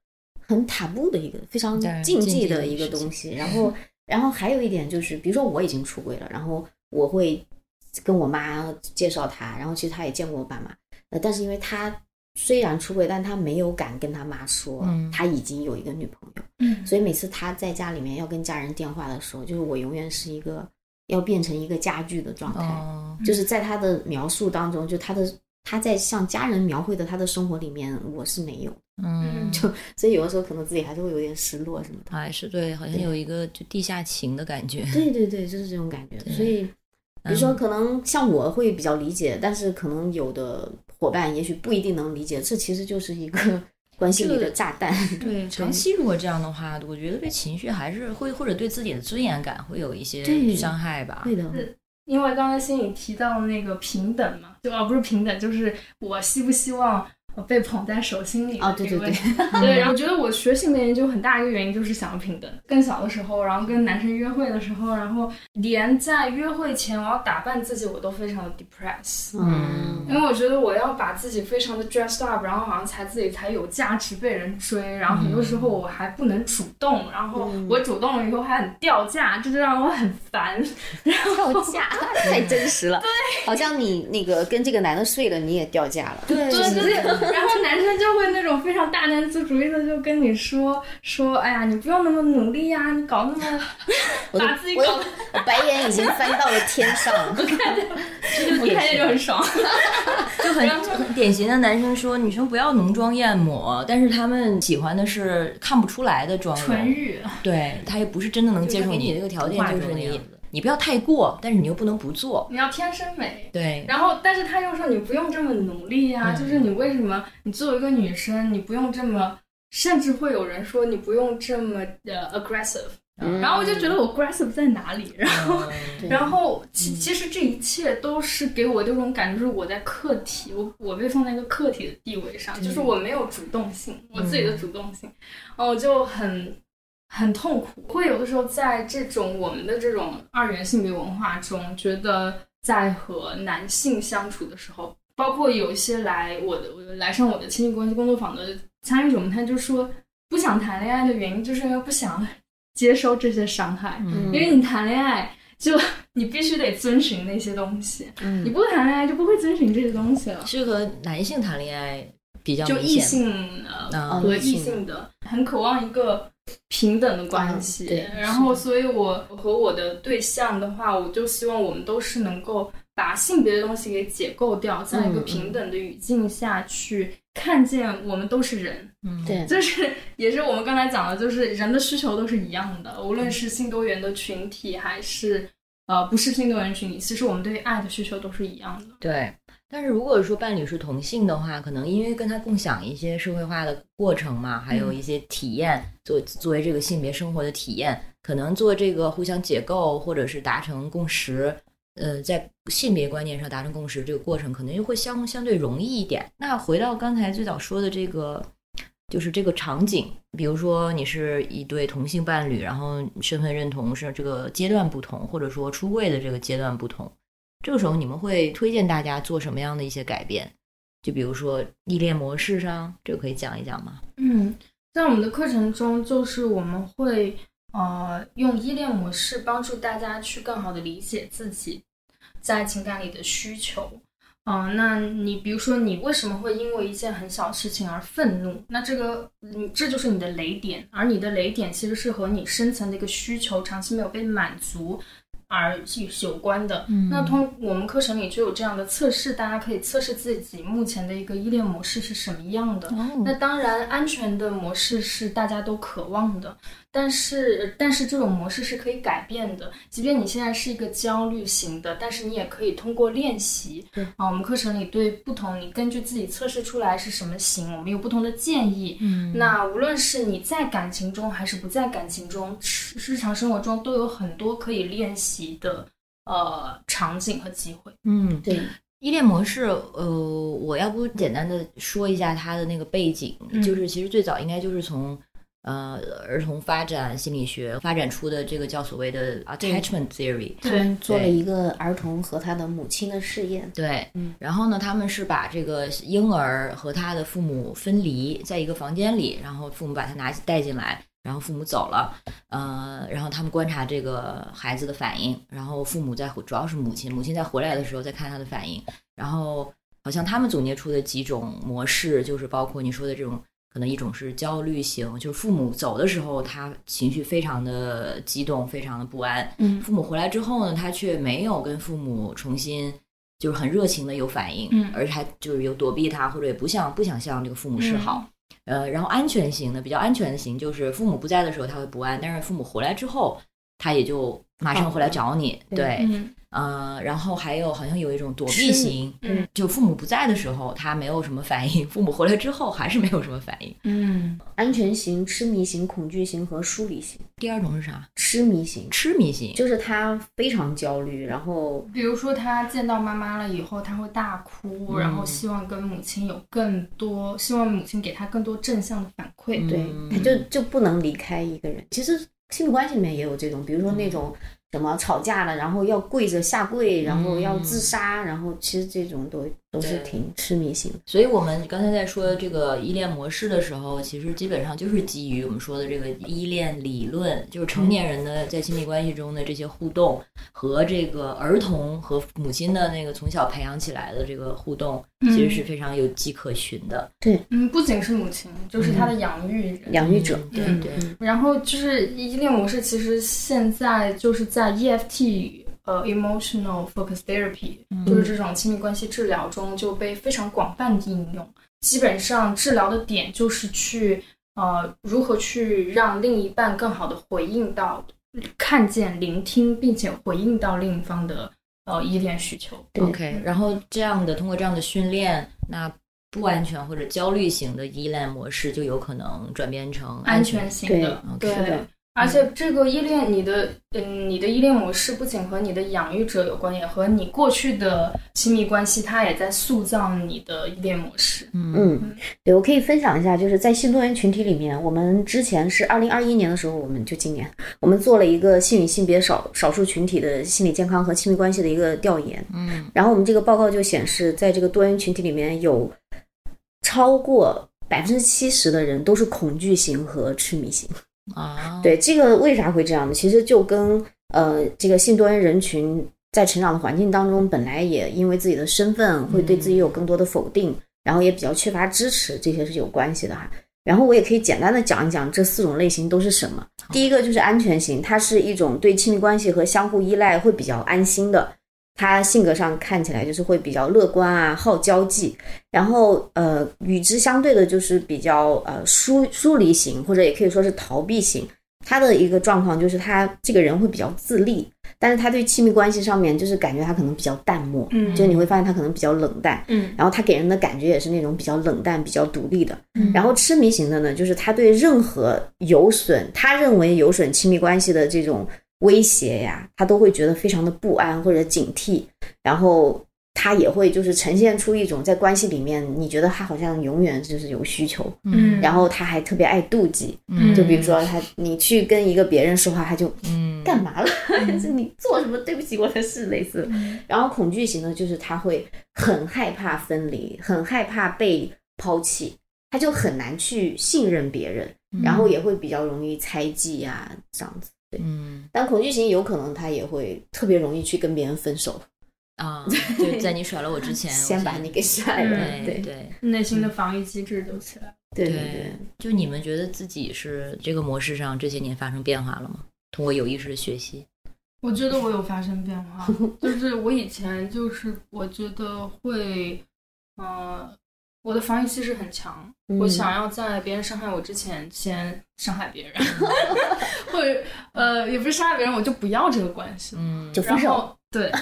很塔布的一个非常禁禁忌的一个东西。然后，然后还有一点就是，比如说我已经出轨了，然后我会跟我妈介绍他，然后其实他也见过我爸妈，呃，但是因为他虽然出轨，但他没有敢跟他妈说嗯他已经有一个女朋友，嗯所以每次他在家里面要跟家人电话的时候，就是我永远是一个要变成一个家具的状态。哦就是在他的描述当中，就他的他在向家人描绘的他的生活里面，我是没有，嗯，就所以有的时候可能自己还是会有点失落什么的。还是对，好像有一个就地下情的感觉。对对对，就是这种感觉。所以，比如说嗯可能像我会比较理解，但是可能有的伙伴也许不一定能理解，这其实就是一个 关系里的炸弹。对，长期如果这样的话，我觉得对情绪还是会，或者对自己的尊严感会有一些伤害吧。对的，因为刚才心里提到那个平等嘛，就啊不是平等，就是我希不希望呃被捧在手心里的啊对对这个问题 对，然后我觉得我学性别研究很大一个原因就是想要平等。更小的时候，然后跟男生约会的时候，然后连在约会前我要打扮自己，我都非常的 depress。嗯因为我觉得我要把自己非常的 dressed up，然后好像才自己才有价值被人追，然后很多时候我还不能主动，然后我主动了以后还很掉价，这就让我很烦。掉价太真实了，对，好像你那个跟这个男的睡了，你也掉价了。对对对对，然后男生就会那种非常大男子主义的就跟你说说，哎呀，你不用那么努力呀、你搞那么 把自己搞白眼已经翻到了天上。我看见就很爽。就很很典型的男生说，女生不要浓妆艳抹，但是他们喜欢的是看不出来的妆容。纯欲，对他也不是真的能接受你这个条件，就是你你不要太过，但是你又不能不做。你要天生美。对，然后，但是他又说你不用这么努力呀、嗯就是你为什么你作为一个女生，你不用这么，甚至会有人说你不用这么呃 aggressive。嗯然后我就觉得我 aggressive 在哪里？然后，嗯然后其其实这一切都是给我这种感觉，就是我在客体，我我被放在一个客体的地位上，就是我没有主动性，我自己的主动性，然后我就很很痛苦。会有的时候在这种我们的这种二元性别文化中，觉得在和男性相处的时候，包括有一些来我的我来上我的亲密关系工作坊的参与者们，他就说不想谈恋爱的原因，就是因为不想接受这些伤害。嗯因为你谈恋爱，就你必须得遵循那些东西，嗯你不谈恋爱就不会遵循这些东西了。是和男性谈恋爱比较就异性呃啊和异性的很渴望一个平等的关系，嗯对然后所以我和我的对象的话，我就希望我们都是能够把性别的东西给解构掉，在一个嗯平等的语境下去看见我们都是人，嗯，对。就是也是我们刚才讲的，就是人的需求都是一样的，无论是性多元的群体还是呃不是性多元群体，其实我们对爱的需求都是一样的。对。但是如果说伴侣是同性的话，可能因为跟他共享一些社会化的过程嘛，还有一些体验，作作为这个性别生活的体验，可能做这个互相解构或者是达成共识，呃，在性别观念上达成共识这个过程，可能又会相相对容易一点。那回到刚才最早说的这个，就是这个场景，比如说你是一对同性伴侣，然后身份认同是这个阶段不同，或者说出柜的这个阶段不同。这个时候，你们会推荐大家做什么样的一些改变？就比如说依恋模式上，这个可以讲一讲吗？嗯，在我们的课程中，就是我们会呃用依恋模式帮助大家去更好的理解自己在情感里的需求。嗯、那你比如说，你为什么会因为一件很小的事情而愤怒？那这个，你，这就是你的雷点，而你的雷点其实是和你深层的一个需求长期没有被满足而去有关的。嗯那通我们课程里就有这样的测试，大家可以测试自己目前的一个依恋模式是什么样的。那哦，当然，安全的模式是大家都渴望的，但是但是这种模式是可以改变的。即便你现在是一个焦虑型的，但是你也可以通过练习。对啊，我们课程里对不同，你根据自己测试出来是什么型，我们有不同的建议。嗯那无论是你在感情中还是不在感情中，日日常生活中都有很多可以练习的呃场景和机会。嗯，对，依恋模式，呃，我要不简单的说一下它的那个背景，嗯就是其实最早应该就是从呃儿童发展心理学发展出的这个叫所谓的 attachment theory，他们做了一个儿童和他的母亲的试验。对，嗯然后呢，他们是把这个婴儿和他的父母分离在一个房间里，然后父母把他拿带进来，然后父母走了，呃，然后他们观察这个孩子的反应，然后父母在，主要是母亲，母亲在回来的时候再看他的反应，然后好像他们总结出的几种模式，就是包括你说的这种。可能一种是焦虑型，就是父母走的时候，他情绪非常的激动，非常的不安。嗯父母回来之后呢，他却没有跟父母重新就是很热情的有反应，嗯而他就是有躲避他，或者也不想不想向这个父母示好。呃，然后安全型的比较安全型，就是父母不在的时候他会不安，但是父母回来之后，他也就马上回来找你。对对，嗯呃，然后还有好像有一种躲避型，嗯就父母不在的时候他没有什么反应，父母回来之后还是没有什么反应。嗯安全型、痴迷型、恐惧型和疏离型。第二种是啥？痴迷型痴迷型。就是他非常焦虑，然后比如说他见到妈妈了以后，他会大哭，嗯然后希望跟母亲有更多，希望母亲给他更多正向的反馈。对嗯他就就不能离开一个人。其实亲密关系里面也有这种，比如说嗯那种什么吵架了，然后要跪着下跪，然后要自杀，然后其实这种都都是挺痴迷型的。所以我们刚才在说这个依恋模式的时候，其实基本上就是基于我们说的这个依恋理论，就是成年人的在亲密关系中的这些互动和这个儿童和母亲的那个从小培养起来的这个互动，其实是非常有迹可循的。嗯，不仅是母亲，就是他的养育人。养育者，嗯对对，然后就是依恋模式，其实现在就是在 EFT 呃 emotional focus therapy，、就是这种亲密关系治疗中就被非常广泛的应用。基本上治疗的点就是去呃如何去让另一半更好的回应到、看见、聆听，并且回应到另一方的呃依恋需求。OK，然后这样的通过这样的训练，那不安全或者焦虑型的依赖模式就有可能转变成安全全型。的，对对而且这个依恋，你的嗯，你的依恋模式不仅和你的养育者有关，也和你过去的亲密关系，它也在塑造你的依恋模式。嗯，对，我可以分享一下，就是在性多元群体里面，我们之前是二零二一年的时候，我们就今年，我们做了一个性与性别少少数群体的心理健康和亲密关系的一个调研。嗯然后我们这个报告就显示，在这个多元群体里面有超过百分之七十的人都是恐惧型和痴迷型。啊，对，这个为啥会这样呢？其实就跟呃这个性多元人群在成长的环境当中，本来也因为自己的身份会对自己有更多的否定，然后也比较缺乏支持，这些是有关系的哈。然后我也可以简单的讲一讲这四种类型都是什么。第一个就是安全型，它是一种对亲密关系和相互依赖会比较安心的，他性格上看起来就是会比较乐观啊，好交际，然后呃，与之相对的就是比较呃疏疏离型，或者也可以说是逃避型。他的一个状况就是他这个人会比较自立，但是他对亲密关系上面就是感觉他可能比较淡漠，嗯。就是你会发现他可能比较冷淡，嗯。然后他给人的感觉也是那种比较冷淡、比较独立的。嗯。然后痴迷型的呢，就是他对任何有损他认为有损亲密关系的这种威胁呀，他都会觉得非常的不安或者警惕，然后他也会就是呈现出一种在关系里面，你觉得他好像永远就是有需求，嗯然后他还特别爱妒忌，嗯就比如说他你去跟一个别人说话，他就嗯干嘛了？是你做什么对不起我的事类似。然后恐惧型呢，就是他会很害怕分离，很害怕被抛弃，他就很难去信任别人，然后也会比较容易猜忌呀、这样子。对，嗯但恐惧型有可能他也会特别容易去跟别人分手，啊，就在你甩了我之前，先把你给甩嗯了。对对对内心的防御机制都起来了。对对对，就你们觉得自己是这个模式上这些年发生变化了吗？通过有意识的学习，我觉得我有发生变化，就是我以前就是我觉得会，呃，我的防御意识很强，嗯我想要在别人伤害我之前先伤害别人，或者呃也不是伤害别人，我就不要这个关系了，嗯就分手。对，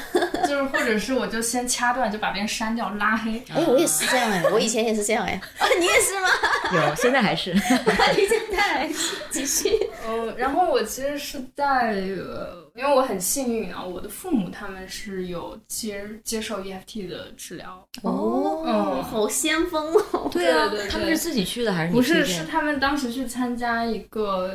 就是或者是我就先掐断，就把别人删掉、拉黑。哎，我也是这样哎，我以前也是这样哎，啊，你也是吗？有，现在还是，你现在还是继续。呃，然后我其实是在呃，因为我很幸运啊，我的父母他们是有接接受 EFT 的治疗，哦，嗯好先锋哦。对啊对对对他们是自己去的还是不是，是他们当时去参加一个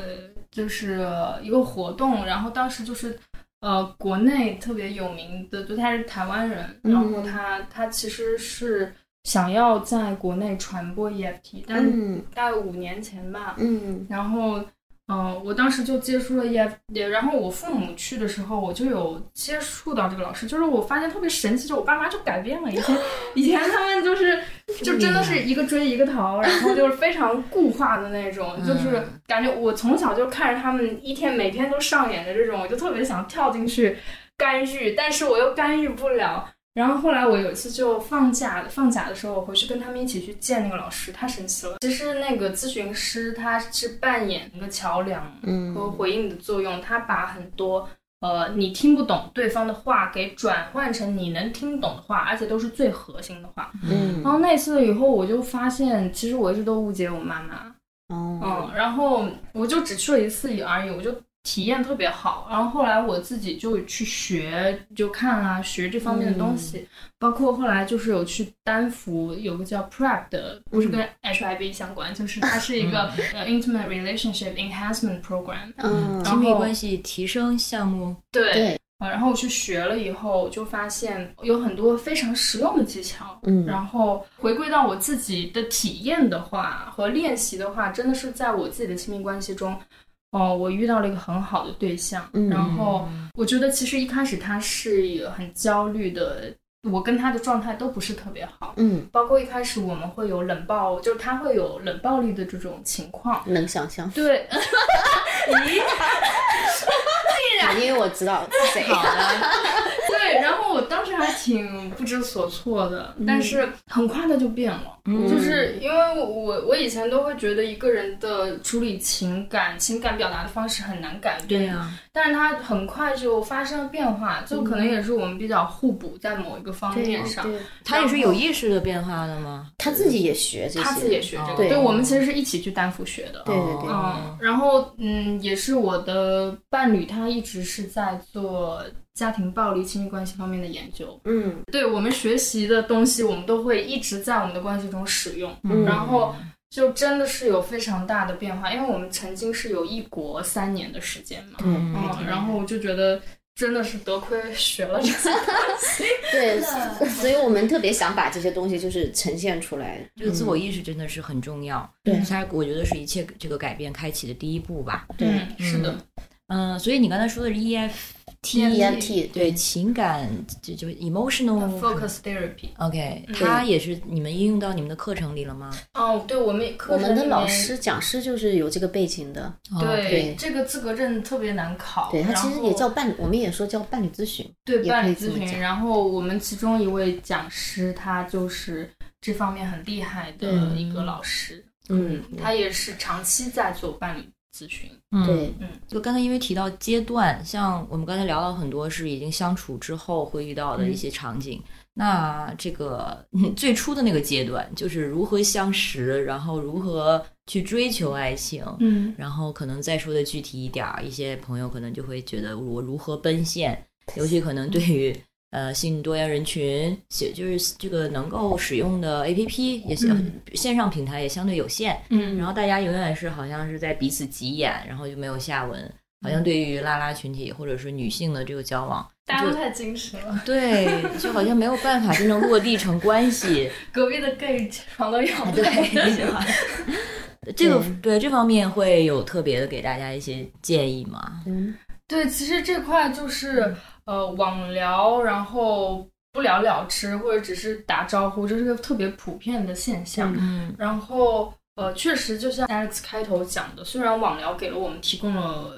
就是一个活动，然后当时就是呃国内特别有名的，就他是台湾人，嗯然后他他其实是想要在国内传播 EFT，但嗯。大概五年前吧，嗯。然后。嗯、我当时就接触了 EFT，然后我父母去的时候，我就有接触到这个老师，就是我发现特别神奇，就我爸妈就改变了。以前以前他们就是 就真的是一个追一个逃，然后就是非常固化的那种，就是感觉我从小就看着他们一天每天都上演的这种，我就特别想跳进去干预，但是我又干预不了。然后后来我有一次就放假放假的时候，我回去跟他们一起去见那个老师，太神奇了。其实那个咨询师他是扮演一个桥梁嗯和回应的作用，他把很多呃你听不懂对方的话给转换成你能听懂的话，而且都是最核心的话。嗯然后那次以后，我就发现其实我一直都误解我妈妈，哦嗯，然后我就只去了一次而已，我就体验特别好。然后后来我自己就去学，就看啊，学这方面的东西，包括后来就是有去丹佛有个叫 Prep 的，不是跟 HIV 相关，就是它是一个呃 Intimate Relationship Enhancement Program。嗯亲密关系提升项目，对。对。啊，然后我去学了以后，就发现有很多非常实用的技巧。嗯。然后回归到我自己的体验的话和练习的话，真的是在我自己的亲密关系中，哦、我遇到了一个很好的对象。嗯然后我觉得其实一开始他是很焦虑的，我跟他的状态都不是特别好。嗯，包括一开始我们会有冷暴，就是他会有冷暴力的这种情况。能想象，对，咦，因为我知道是谁。好的，对，然后我当时还挺不知所措的，但是很快的就变了。嗯就是因为我我以前都会觉得一个人的处理情感、情感表达的方式很难改变，对呀，但是他很快就发生了变化，就可能也是我们比较互补在某一个方面上。对，他也是有意识的变化的吗？他自己也学这些，他自己也学这个，对对我们其实是一起去丹佛学的。对对对嗯，然后嗯，也是我的伴侣，他一直是在做家庭暴力、亲密关系方面的研究。嗯对我们学习的东西，我们都会一直在我们的关系中使用。嗯然后就真的是有非常大的变化，因为我们曾经是有异国三年的时间嘛，对嗯，然后我就觉得真的是得亏学了这些东西，对，所以我们特别想把这些东西就是呈现出来。这个自我意识真的是很重要，对它我觉得是一切这个改变开启的第一步吧。对嗯，是的，嗯、所以你刚才说的是 TEFT 对情感就就 emotional focus therapy。OK，嗯它也是你们应用到你们的课程里了吗？哦，对，我们课我们的程里面老师讲师就是有这个背景的，哦对对这个资格证特别难考，对它其实也叫伴，我们也说叫伴侣咨询，对伴侣咨询。然后我们其中一位讲师，他就是这方面很厉害的一个老师，嗯，他也是长期在做伴侣咨询。对，就刚才因为提到阶段，像我们刚才聊到很多是已经相处之后会遇到的一些场景。那这个嗯最初的那个阶段，就是如何相识，然后如何去追求爱情。嗯，然后可能再说的具体一点儿，一些朋友可能就会觉得我如何奔现，尤其可能对于呃性多元人群，写就是这个能够使用的 APP 也相、嗯线上平台也相对有限，嗯然后大家永远是好像是在彼此挤眼，然后就没有下文。好像对于拉拉群体或者是女性的这个交往，大家都太矜持了，对，就好像没有办法真正落地成关系。隔壁的 gay 床都要对，这个对这方面会有特别的给大家一些建议吗？嗯，对，其实这块就是呃网聊，然后不了了之，或者只是打招呼，这是个特别普遍的现象。嗯然后呃，确实就像 Alex 开头讲的，虽然网聊给了我们提供了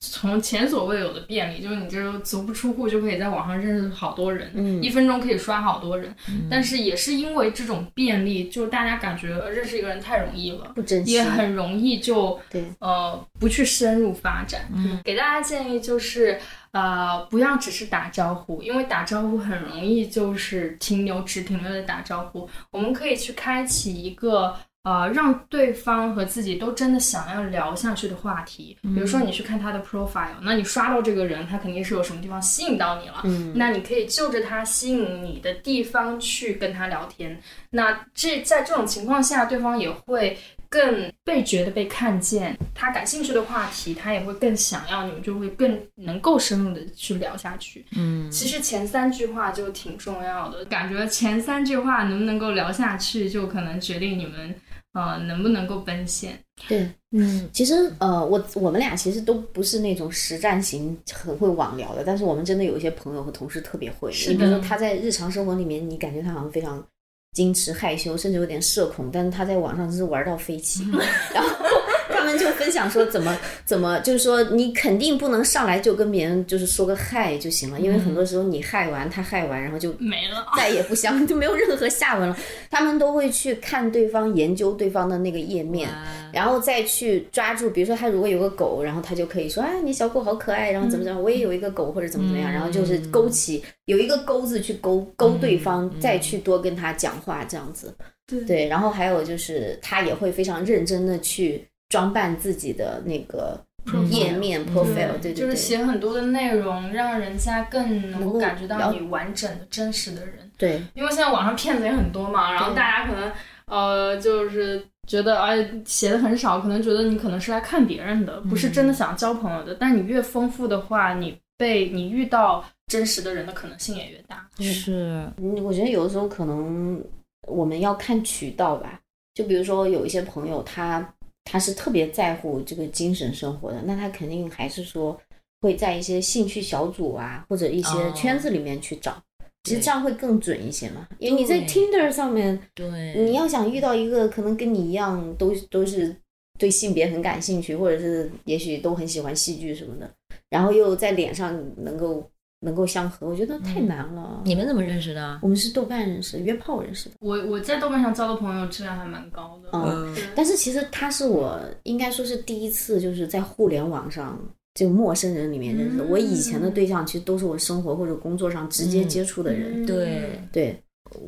从前所未有的便利，就是你这足不出户就可以在网上认识好多人，嗯一分钟可以刷好多人。嗯但是也是因为这种便利，就大家感觉呃认识一个人太容易了。不珍惜也，很容易就对呃不去深入发展。嗯给大家建议就是呃不要只是打招呼，因为打招呼很容易就是停留只停留在打招呼。我们可以去开启一个。呃，让对方和自己都真的想要聊下去的话题，比如说你去看他的 profile，、那你刷到这个人，他肯定是有什么地方吸引到你了，嗯，那你可以就着他吸引你的地方去跟他聊天。那这在这种情况下，对方也会更被觉得被看见，他感兴趣的话题，他也会更想要，你们就会更能够深入的去聊下去。嗯其实前三句话就挺重要的，感觉前三句话能不能够聊下去，就可能决定你们呃能不能够奔现。对。嗯其实呃，我我们俩其实都不是那种实战型很会网聊的，但是我们真的有一些朋友和同事特别会。是的你比如说他在日常生活里面，你感觉他好像非常矜持害羞，甚至有点社恐，但是他在网上真是玩到飞起。然后就分享说怎么 怎么，就是说你肯定不能上来就跟别人就是说个嗨就行了，因为很多时候你嗨完他嗨完，然后就没了，再也不相，就没有任何下文了。他们都会去看对方，研究对方的那个页面，然后再去抓住，比如说他如果有个狗，然后他就可以说，哎，你小狗好可爱，然后怎么怎么，我也有一个狗或者怎么怎么样，然后就是勾起有一个钩子去勾勾对方，再去多跟他讲话这样子。对对，然后还有就是他也会非常认真的去装扮自己的那个页面 profile，对对对，就是写很多的内容，让人家更能能够够感觉到你完整的、真实的人。对因为现在网上骗子也很多嘛，然后大家可能呃就是觉得哎写的很少，可能觉得你可能是来看别人的，不是真的想交朋友的。但你越丰富的话，你被你遇到真实的人的可能性也越大。是嗯，我觉得有的时候可能我们要看渠道吧。就比如说有一些朋友他，他是特别在乎这个精神生活的，那他肯定还是说会在一些兴趣小组啊，或者一些哦圈子里面去找。其实这样会更准一些嘛，因为你在对 Tinder 上面，对，你要想遇到一个可能跟你一样都都是对性别很感兴趣，或者是也许都很喜欢戏剧什么的，然后又在脸上能够能够相合，我觉得太嗯难了。你们怎么认识的？我们是豆瓣认识，约炮认识的。我我在豆瓣上交的朋友质量还蛮高的。嗯但是其实他是我应该说是第一次，就是在互联网上就陌生人里面认识的。嗯我以前的对象其实都是我生活或者工作上直接接触的人。嗯对对，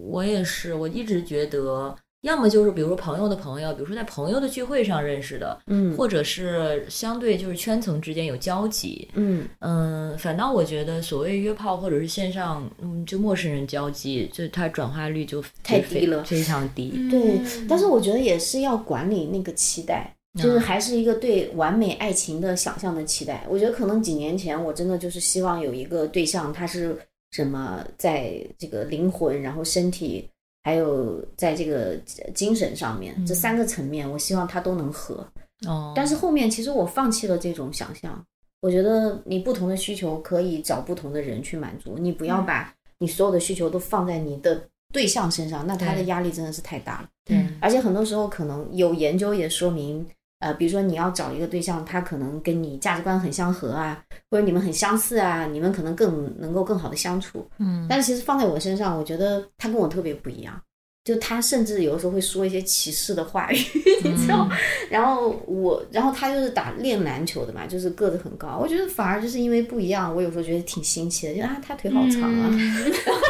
我也是，我一直觉得，要么就是比如说朋友的朋友，比如说在朋友的聚会上认识的，嗯或者是相对就是圈层之间有交集。嗯，嗯，反倒我觉得所谓约炮或者是线上，嗯，就陌生人交际，就它转化率就太低了非常低。对。嗯但是我觉得也是要管理那个期待。就是还是一个对完美爱情的想象的期待。我觉得可能几年前我真的就是希望有一个对象，他是什么在这个灵魂，然后身体，还有在这个精神上面、这三个层面，我希望他都能合。哦，但是后面其实我放弃了这种想象，我觉得你不同的需求可以找不同的人去满足，你不要把你所有的需求都放在你的对象身上，那他的压力真的是太大了。对。而且很多时候可能有研究也说明，呃，比如说你要找一个对象，他可能跟你价值观很相合啊，或者你们很相似啊，你们可能更能够更好的相处。嗯但是其实放在我身上，我觉得他跟我特别不一样。就他甚至有的时候会说一些歧视的话语，你知道？然后我，然后他就是打练篮球的嘛，就是个子很高。我觉得反而就是因为不一样，我有时候觉得挺新奇的，就啊，他腿好长啊。嗯然后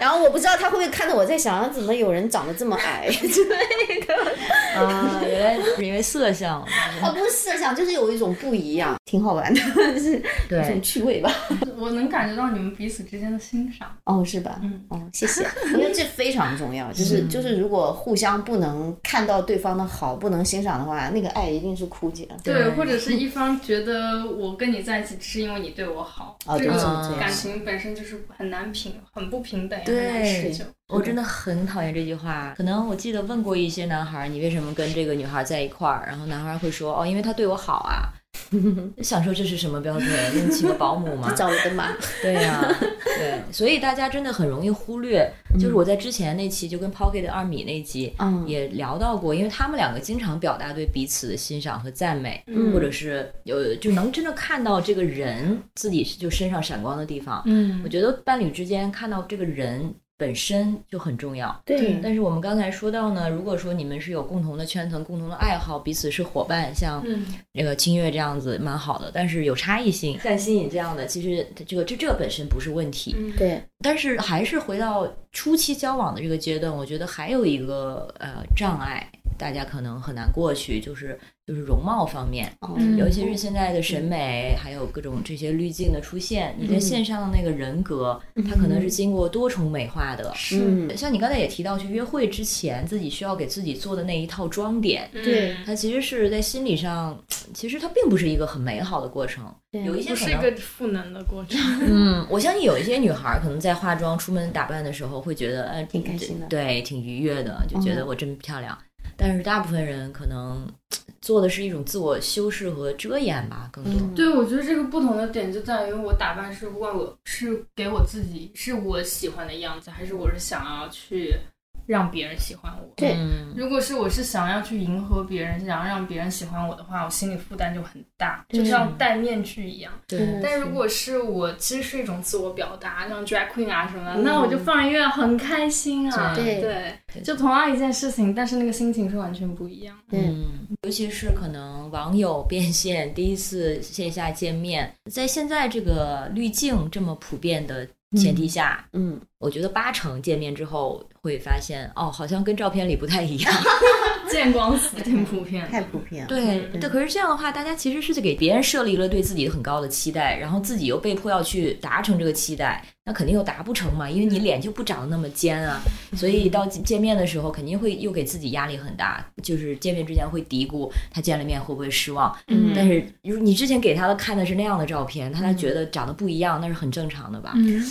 我不知道他会不会看到我在想，啊怎么有人长得这么矮之类的。啊，原来是因为色相，哦，不是色相，就是有一种不一样，挺好玩的，就是一种对，趣味吧。我能感觉到你们彼此之间的欣赏。哦，是吧？嗯，哦，谢谢。我觉得这非常重要，就是嗯就是，如果互相不能看到对方的好，不能欣赏的话，那个爱一定是枯竭的。对，或者是一方觉得我跟你在一起只是因为你对我好，哦，这个感情本身就是很难平、很不平等，对。我真的很讨厌这句话。可能我记得问过一些男孩儿，你为什么跟这个女孩在一块儿？然后男孩儿会说，哦，因为她对我好啊。想说这是什么标准？给你请个保姆吗？找了个嘛。对呀、对，所以大家真的很容易忽略。就是我在之前那期就跟 Pocket 的二米那集，嗯也聊到过，因为他们两个经常表达对彼此的欣赏和赞美，嗯或者是有就能真的看到这个人自己就身上闪光的地方。嗯我觉得伴侣之间看到这个人本身就很重要。对但是我们刚才说到呢，如果说你们是有共同的圈层、共同的爱好，彼此是伙伴，像嗯那个清月这样子蛮好的，但是有差异性，像新颖这样的，其实这个这这本身不是问题。嗯，对，但是还是回到初期交往的这个阶段，我觉得还有一个呃障碍，大家可能很难过去，就是就是容貌方面。尤其是现在的审美，还有各种这些滤镜的出现，你在线上的那个人格，它可能是经过多重美化的。是，嗯，像你刚才也提到，去约会之前自己需要给自己做的那一套装点，对嗯它其实是在心理上，其实它并不是一个很美好的过程。对有一些是一，个赋能的过程。嗯，我相信有一些女孩儿可能在化妆、出门打扮的时候会觉得，呃，挺开心的对，挺愉悦的，就觉得嗯我真漂亮。但是大部分人可能做的是一种自我修饰和遮掩吧，更多。嗯对，我觉得这个不同的点就在于我打扮是为我是给我自己是我喜欢的样子，还是我是想要去让别人喜欢我。对。嗯，如果是我是想要去迎合别人，想要让别人喜欢我的话，我心里负担就很大，就像戴面具一样。对。嗯但如果是我，其实是一种自我表达，像 drag queen 啊什么的，嗯。那我就放音乐很开心啊。对。对，就同样一件事情，但是那个心情是完全不一样。的。嗯，尤其是可能网友变现，第一次线下见面，在现在这个滤镜这么普遍的前提下，嗯，我觉得八成见面之后会发现，哦，好像跟照片里不太一样。见光死挺普遍。太普遍了。对嗯对，可是这样的话，大家其实是给别人设立了对自己很高的期待，然后自己又被迫要去达成这个期待，那肯定又达不成嘛，因为你脸就不长得那么尖啊，所以到见面的时候肯定会又给自己压力很大，就是见面之前会嘀咕他见了面会不会失望，嗯但是如你之前给他的看的是那样的照片，他他觉得长得不一样，那是很正常的吧？嗯，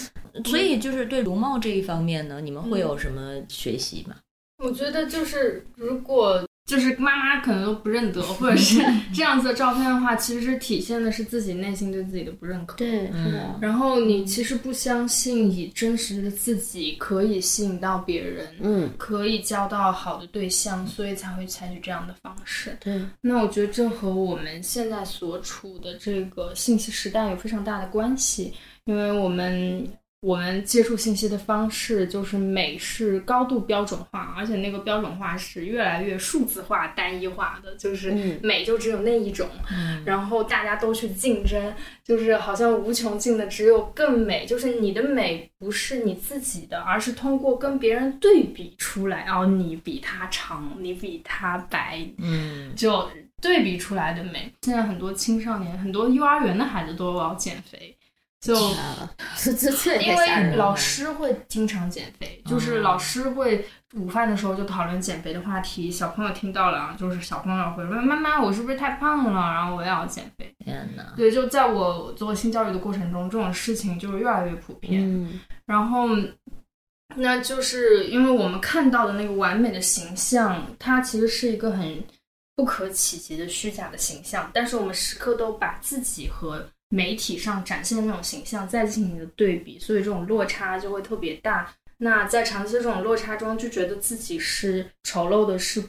所以就是对容貌这一方面呢，你们会有什么学习吗？我觉得就是如果就是妈妈可能都不认得，或者是这样子的照片的话，其实是体现的是自己内心对自己的不认可。对，嗯是的。然后你其实不相信以真实的自己可以吸引到别人，嗯，可以交到好的对象，所以才会采取这样的方式。对，那我觉得这和我们现在所处的这个信息时代有非常大的关系，因为我们我们接触信息的方式就是美是高度标准化，而且那个标准化是越来越数字化、单一化的，就是嗯。美就只有那一种，嗯。然后大家都去竞争，就是好像无穷尽的只有更美，就是你的美不是你自己的，而是通过跟别人对比出来，然后，你比他长，你比他白，嗯。就对比出来的美。现在很多青少年，很多幼儿园的孩子都要减肥，就因。为老师会经常减肥，就是老师会午饭的时候就讨论减肥的话题，小朋友听到了啊，就是小朋友会问妈妈，我是不是太胖了？然后我也要减肥。天呐，对，就在我做性教育的过程中，这种事情就是越来越普遍。嗯，然后，那就是因为我们看到的那个完美的形象，它其实是一个很不可企及的虚假的形象，但是我们时刻都把自己和媒体上展现的那种形象再进行一个对比，所以这种落差就会特别大。那在长期的这种落差中，就觉得自己是丑陋的，是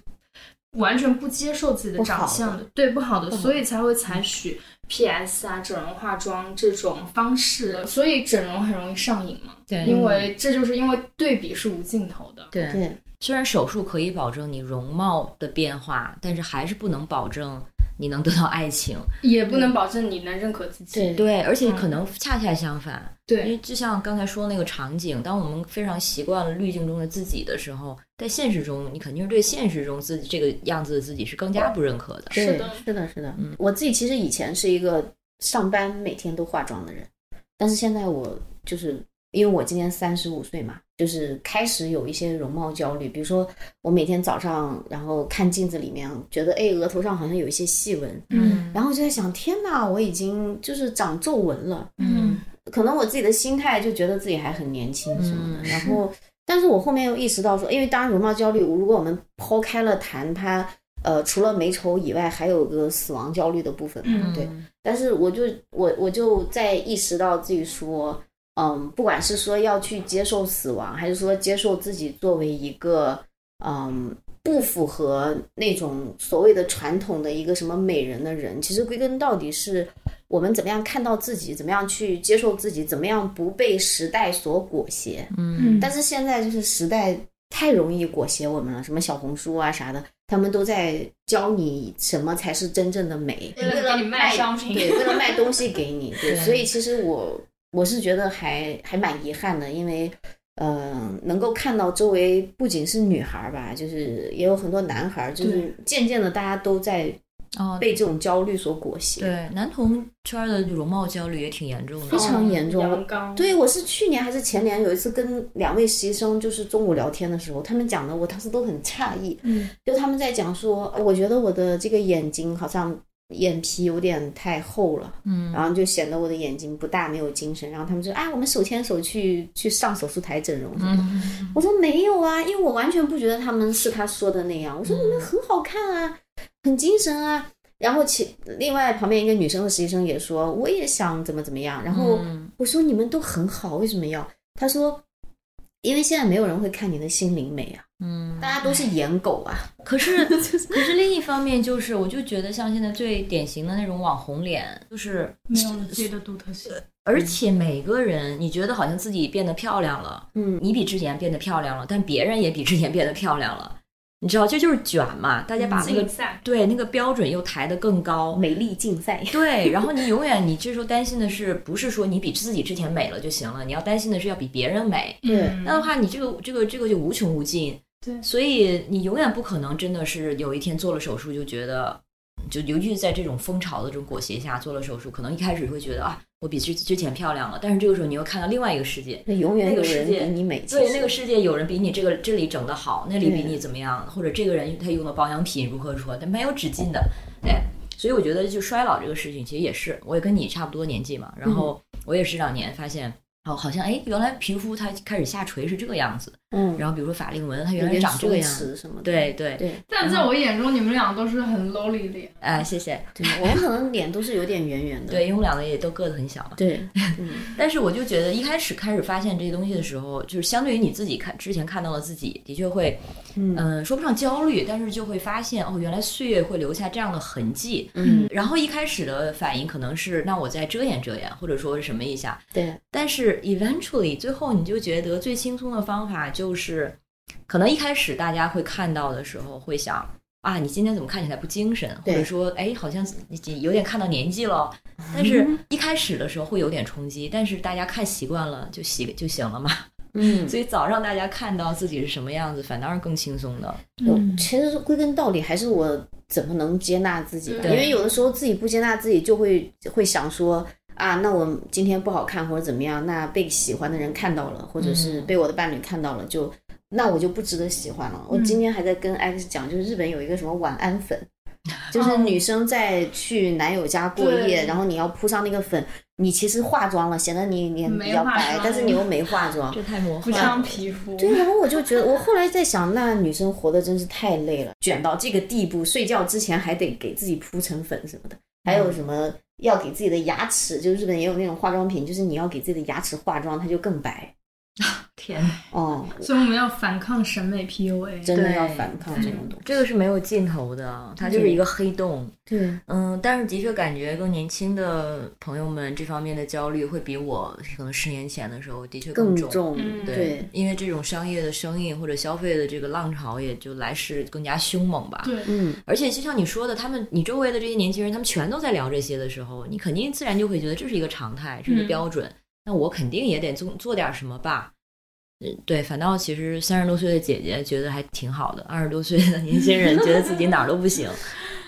完全不接受自己的长相的，对不好的，所以才会采取 PS 啊、整容化妆这种方式。所以整容很容易上瘾嘛，对因为这就是因为对比是无尽头的。对对，虽然手术可以保证你容貌的变化，但是还是不能保证你能得到爱情。也不能保证你能认可自己。对对，而且可能恰恰相反，对因为就像刚才说那个场景，当我们非常习惯了滤镜中的自己的时候，在现实中，你肯定是对现实中自己这个样子的自己是更加不认可的。是的是的，是的。嗯我自己其实以前是一个上班每天都化妆的人，但是现在我就是因为我今年三十五岁嘛，就是开始有一些容貌焦虑。比如说，我每天早上然后看镜子里面，觉得哎额头上好像有一些细纹，嗯然后就在想，天哪，我已经就是长皱纹了。嗯可能我自己的心态就觉得自己还很年轻什么的，嗯然后，但是我后面又意识到说，因为当然容貌焦虑，如果我们抛开了谈它，呃，除了美丑以外，还有个死亡焦虑的部分嘛，嗯对。但是我就我我就在意识到自己说，嗯，不管是说要去接受死亡，还是说接受自己作为一个嗯不符合那种所谓的传统的一个什么美人的人，其实归根到底是我们怎么样看到自己，怎么样去接受自己，怎么样不被时代所裹挟。嗯但是现在就是时代太容易裹挟我们了，什么小红书啊啥的，他们都在教你什么才是真正的美，为了卖商品对，为了卖东西给你，对所以其实我我是觉得还还蛮遗憾的，因为。呃，能够看到周围不仅是女孩儿吧，就是也有很多男孩儿，就是渐渐的大家都在哦，被这种焦虑所裹挟，对，男同圈的容貌焦虑也挺严重的非。常严重阳刚，对，我是去年还是前年有一次跟两位实习生就是中午聊天的时候，他们讲的我当时都很诧异，嗯，就他们在讲说，呃我觉得我的这个眼睛好像眼皮有点太厚了，嗯然后就显得我的眼睛不大，没有精神。然后他们说，啊，我们手牵手去去上手术台整容什么的。嗯我说没有啊，因为我完全不觉得他们是他说的那样。我说你们很好看啊，很精神啊。然后其另外旁边一个女生的实习生也说，我也想怎么怎么样。然后嗯我说你们都很好，为什么要？他说，因为现在没有人会看你的心灵美啊，嗯，大家都是颜狗啊。可是，可是另一方面就是，我就觉得像现在最典型的那种网红脸，就是没有了自己的独特性。而且每个人，你觉得好像自己变得漂亮了，嗯，你比之前变得漂亮了，但别人也比之前变得漂亮了，你知道，这就是卷嘛，大家把那个对那个标准又抬得更高，美丽竞赛。对，然后你永远，你这时候担心的是，不是说你比自己之前美了就行了，你要担心的是要比别人美。对嗯那的话，你这个这个这个就无穷无尽。对所以你永远不可能真的是有一天做了手术就觉得，就尤其是在这种风潮的这种裹挟下做了手术，可能一开始会觉得啊，我比之之前漂亮了，但是这个时候你又看到另外一个世界。那永远有人那个世界比你美。对，那个世界有人比你这个这里整得好，那里比你怎么样，或者这个人他用的保养品如何如何，他没有止境的，对。所以我觉得就衰老这个事情，其实也是，我也跟你差不多年纪嘛，然后我也是这两年发现，哦，好像哎，原来皮肤它开始下垂是这个样子，嗯，然后比如说法令纹，它原来长这个样子，什么的。对对，对但在我眼中，你们俩都是很 lowly 脸。哎，谢谢，对，我们可能脸都是有点圆圆的。对，因为我们两个也都个子很小嘛，对，嗯但是我就觉得一开始开始发现这些东西的时候，就是相对于你自己看之前看到了自己，的确会，嗯嗯、说不上焦虑，但是就会发现哦，原来岁月会留下这样的痕迹。嗯，然后一开始的反应可能是，那我再遮掩遮掩，或者说是什么一下。对，但是 eventually 最后你就觉得最轻松的方法就是，可能一开始大家会看到的时候会想啊，你今天怎么看起来不精神？或者说，哎，好像你有点看到年纪了。但是一开始的时候会有点冲击，但是大家看习惯了就习就行了嘛。嗯，所以早上大家看到自己是什么样子，反倒是更轻松的。我其实归根到底还是我怎么能接纳自己吧，因为有的时候自己不接纳自己，就会会想说啊，那我今天不好看或者怎么样，那被喜欢的人看到了，或者是被我的伴侣看到了，就那我就不值得喜欢了。我今天还在跟 Alex 讲，就是日本有一个什么晚安粉，就是女生在去男友家过夜，对然后你要铺上那个粉，你其实化妆了，显得你脸比较白，但是你又没化妆。这太魔幻不伤了。皮肤。对，然后我就觉得，我后来在想，那女生活的真是太累了，卷到这个地步，睡觉之前还得给自己铺层粉什么的，还有什么要给自己的牙齿，就日本也有那种化妆品，就是你要给自己的牙齿化妆，它就更白。天哪，哦，所以我们要反抗审美 PUA。真的要反抗这种东西。这个是没有尽头的，它就是一个黑洞。对，嗯，但是的确感觉更年轻的朋友们这方面的焦虑会比我可能十年前的时候的确重。更重。嗯对，因为这种商业的生意或者消费的这个浪潮，也就来势更加凶猛吧。对，嗯，而且就像你说的，他们你周围的这些年轻人，他们全都在聊这些的时候，你肯定自然就会觉得这是一个常态，这是一个嗯标准。那我肯定也得做做点什么吧。嗯，对，反倒其实三十多岁的姐姐觉得还挺好的，二十多岁的年轻人觉得自己哪儿都不行，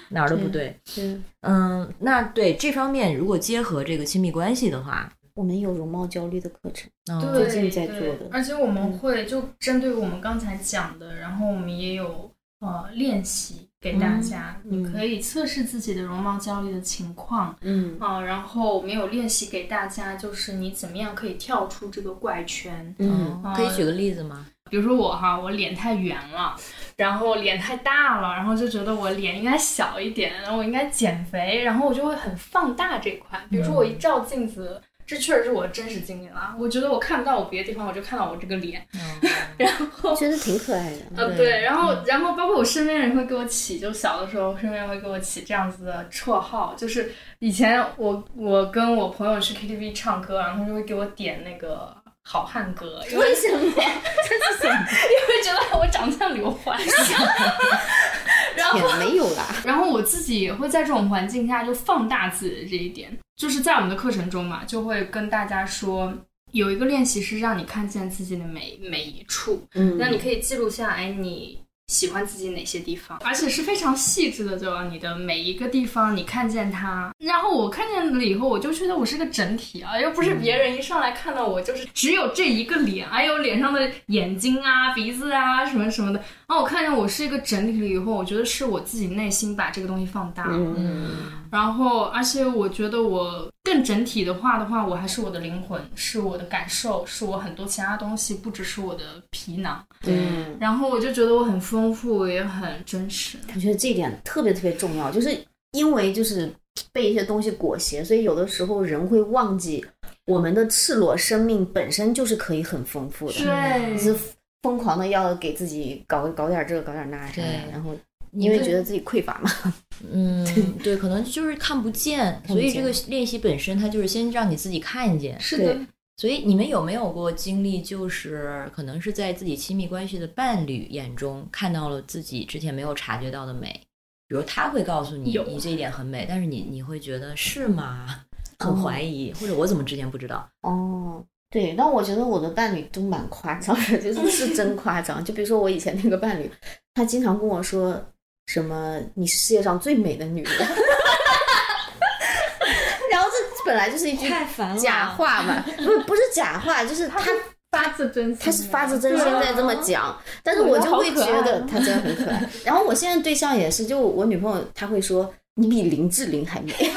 哪儿都不对。是嗯，那对这方面，如果结合这个亲密关系的话，我们有容貌焦虑的课程。嗯对最近在做的对而且我们会就针对我们刚才讲的，然后我们也有呃练习给大家，嗯你可以测试自己的容貌焦虑的情况嗯啊、然后我们有练习给大家，就是你怎么样可以跳出这个怪圈。嗯可以举个例子吗？比如说我哈，我脸太圆了，然后脸太大了，然后就觉得我脸应该小一点，然后我应该减肥，然后我就会很放大这块。比如说我一照镜子，这确实是我的真实经历啦。我觉得我看不到我别的地方，我就看到我这个脸，然后觉得挺可爱的。呃，对对，然后然后包括我身边人会给我起，就小的时候身边人会给我起这样子的绰号，就是以前我我跟我朋友去 KTV 唱歌，然后就会给我点那个好汉歌，因为为什么？这是什么？因为觉得我长得像刘欢。然后也没有啦。然后我自己也会在这种环境下就放大自己的这一点，就是在我们的课程中嘛，就会跟大家说。有一个练习是让你看见自己的每每一处，嗯，那你可以记录下来你喜欢自己哪些地方，而且是非常细致的，对吧？你的每一个地方你看见它，然后我看见了以后，我就觉得我是个整体啊，又不是别人一上来看到我就是只有这一个脸，还有脸上的眼睛啊、鼻子啊什么什么的。然后我看见我是一个整体了以后，我觉得是我自己内心把这个东西放大了。嗯然后，而且我觉得我更整体的话的话，我还是我的灵魂，是我的感受，是我很多其他东西，不只是我的皮囊。嗯，然后我就觉得我很丰富，也很真实。我觉得这一点特别特别重要，就是因为就是被一些东西裹挟，所以有的时候人会忘记我们的赤裸生命本身就是可以很丰富的，对就是疯狂的要给自己搞搞点这个搞点那啥然后因为觉得自己匮乏嘛，嗯，对，可能就是看不见，不所以这个练习本身它就是先让你自己看见。是的，所以你们有没有过经历，就是可能是在自己亲密关系的伴侣眼中看到了自己之前没有察觉到的美？比如他会告诉你你这一点很美，但是你你会觉得是吗？很怀疑，或者我怎么之前不知道？哦。对，但我觉得我的伴侣都蛮夸张的，就是是真夸张。就比如说我以前那个伴侣，他经常跟我说什么“你是世界上最美的女人”，然后这本来就是一句烦假话嘛，不不是假话，就是他发自真心，他是发自真心在这么讲，但是我就会觉得他真的很可爱。然后我现在对象也是，就我女朋友，她会说你比林志玲还美，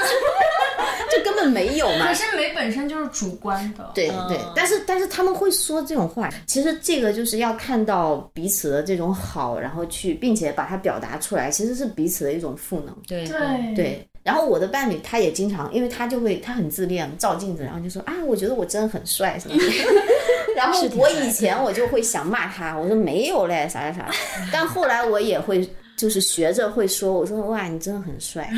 本没有嘛可。是美本身就是主观的。对对，但是但是他们会说这种话，其实这个就是要看到彼此的这种好，然后去并且把它表达出来，其实是彼此的一种赋能。对对对，然后我的伴侣他也经常，因为他就会他很自恋，照镜子然后就说啊，我觉得我真的很帅什么的。然后我以前我就会想骂他，我说没有嘞，啥啥啥。但后来我也会就是学着会说，我说哇，你真的很帅，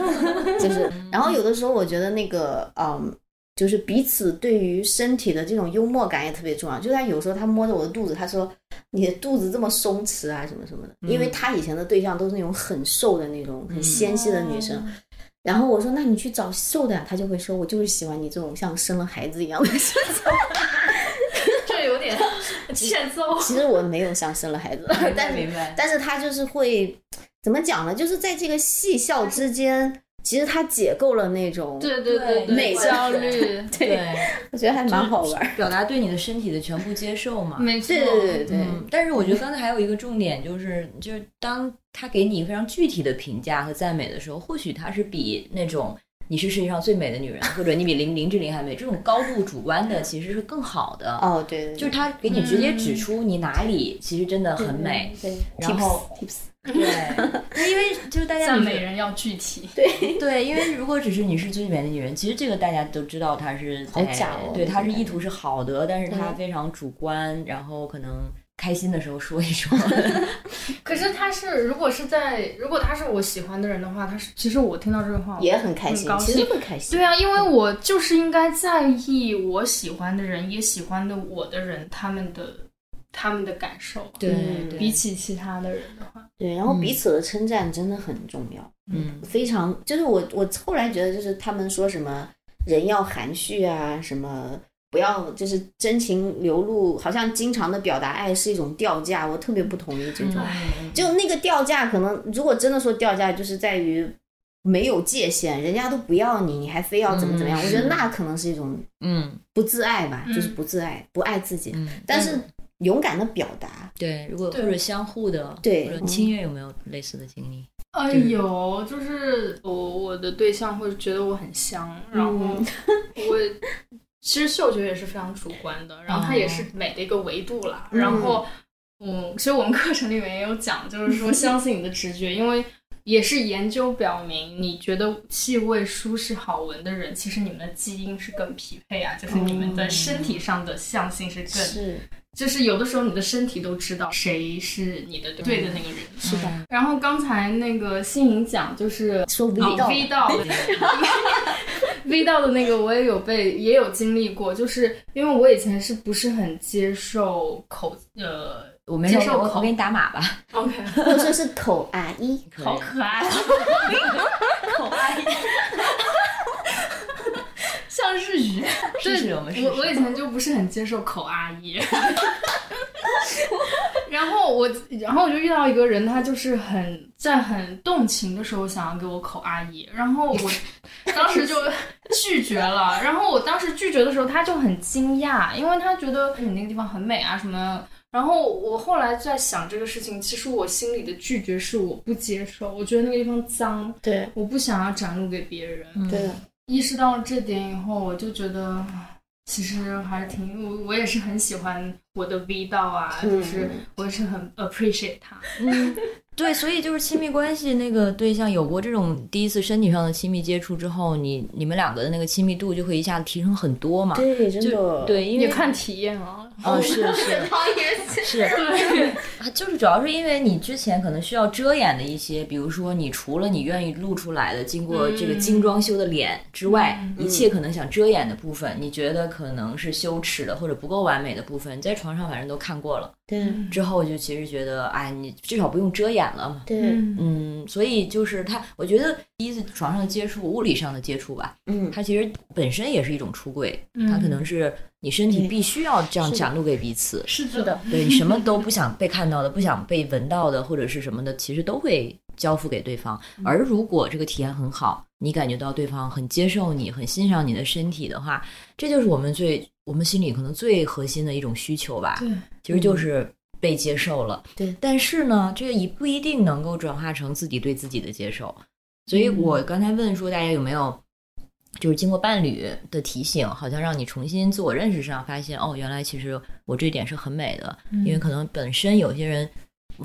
就是。然后有的时候我觉得那个嗯。就是彼此对于身体的这种幽默感也特别重要。就他有时候他摸着我的肚子，他说：“你的肚子这么松弛啊，什么什么的。”因为他以前的对象都是那种很瘦的那种、很纤细的女生。然后我说：“那你去找瘦的呀。”他就会说：“我就是喜欢你这种像生了孩子一样的身材。欠揍”。其实我没有想生了孩子，但是明白。但是他就是会怎么讲呢？就是在这个戏笑之间，其实他解构了那种，对对对美焦虑，对，我觉得还蛮好玩。表达对你的身体的全部接受嘛。没错，对对对但是我觉得刚才还有一个重点，就是就是当他给你非常具体的评价和赞美的时候，或许他是比那种你是世界上最美的女人，或者你比林林志玲还美这种高度主观的，其实是更好的。哦，对对，就是他给你直接指出你哪里其实真的很美，对，然后 tips，对，那因为就是大家赞美人要具体，对。对，因为如果只是你是最美的女人，其实这个大家都知道她是好在假哦对，她是意图是好的，但是她嗯非常主观，然后可能开心的时候说一说。可是他是，如果是在，如果他是我喜欢的人的话，他是，其实我听到这个话也很开心，其实高兴。会开心。对啊，因为我就是应该在意我喜欢的人，也喜欢的我的人，他们的他们的感受。对比起其他的人的话，对，然后彼此的称赞真的很重要，嗯非常就是我我后来觉得就是他们说什么人要含蓄啊，什么不要就是真情流露，好像经常的表达爱是一种掉价，我特别不同意这种。嗯就那个掉价，可能如果真的说掉价，就是在于没有界限，人家都不要你，你还非要怎么怎么样？嗯我觉得那可能是一种嗯不自爱吧，嗯就是不自爱，不爱自己。嗯，但是勇敢的表达，对，如果对或者相互的，对清月有没有类似的经历？哎对有，就是我我的对象会觉得我很香，然后嗯我其实嗅觉也是非常主观的，然后它也是美的一个维度啦。嗯。然后，嗯，其实我们课程里面也有讲，就是说相信你的直觉，因为也是研究表明，你觉得气味舒适好闻的人，其实你们的基因是更匹配啊，就是你们的身体上的相性是更，是就是有的时候你的身体都知道谁是你的对的那个人。是的，然后刚才那个新颖讲就是说 V 哦到 V 到的 V 到 的那个我也有被也有经历过，就是因为我以前是不是很接受口呃我接受口我我给你打码吧。OK 或者说是口阿姨，好可爱，口爱，像日语。试试对我们试试我我以前就不是很接受口阿姨。然后我，然后我就遇到一个人，他就是很在很动情的时候想要给我口阿姨，然后我 当时就拒绝了。然后我当时拒绝的时候，他就很惊讶，因为他觉得你那个地方很美啊什么。然后我后来在想这个事情，其实我心里的拒绝是我不接受，我觉得那个地方脏，对我不想要展露给别人。对的，意识到了这点以后，我就觉得其实还是挺我我也是很喜欢我的 V 道啊，嗯就是我也是很 appreciate 他。嗯，对，所以就是亲密关系那个对象有过这种第一次身体上的亲密接触之后，你你们两个的那个亲密度就会一下子提升很多嘛。对，真的就，对，因为看体验啊。哦，是是 是，啊，就是主要是因为你之前可能需要遮掩的一些，比如说你除了你愿意露出来的，经过这个精装修的脸之外，嗯一切可能想遮掩的部分，你觉得可能是羞耻的或者不够完美的部分，在床上反正都看过了，对之后就其实觉得，哎，你至少不用遮掩了嘛。对，嗯嗯，所以就是他，我觉得第一次床上的接触，物理上的接触吧，嗯，它其实本身也是一种出柜，嗯它可能是你身体必须要这样展露给彼此，是是的，对你什么都不想被看到的，不想被闻到的，或者是什么的，其实都会交付给对方。嗯而如果这个体验很好，你感觉到对方很接受你，很欣赏你的身体的话，这就是我们最我们心里可能最核心的一种需求吧。对，其实就是被接受了。对但是呢，这个也不一定能够转化成自己对自己的接受。所以我刚才问说，大家有没有就是经过伴侣的提醒，好像让你重新自我认识上发现，哦，原来其实我这一点是很美的，因为可能本身有些人，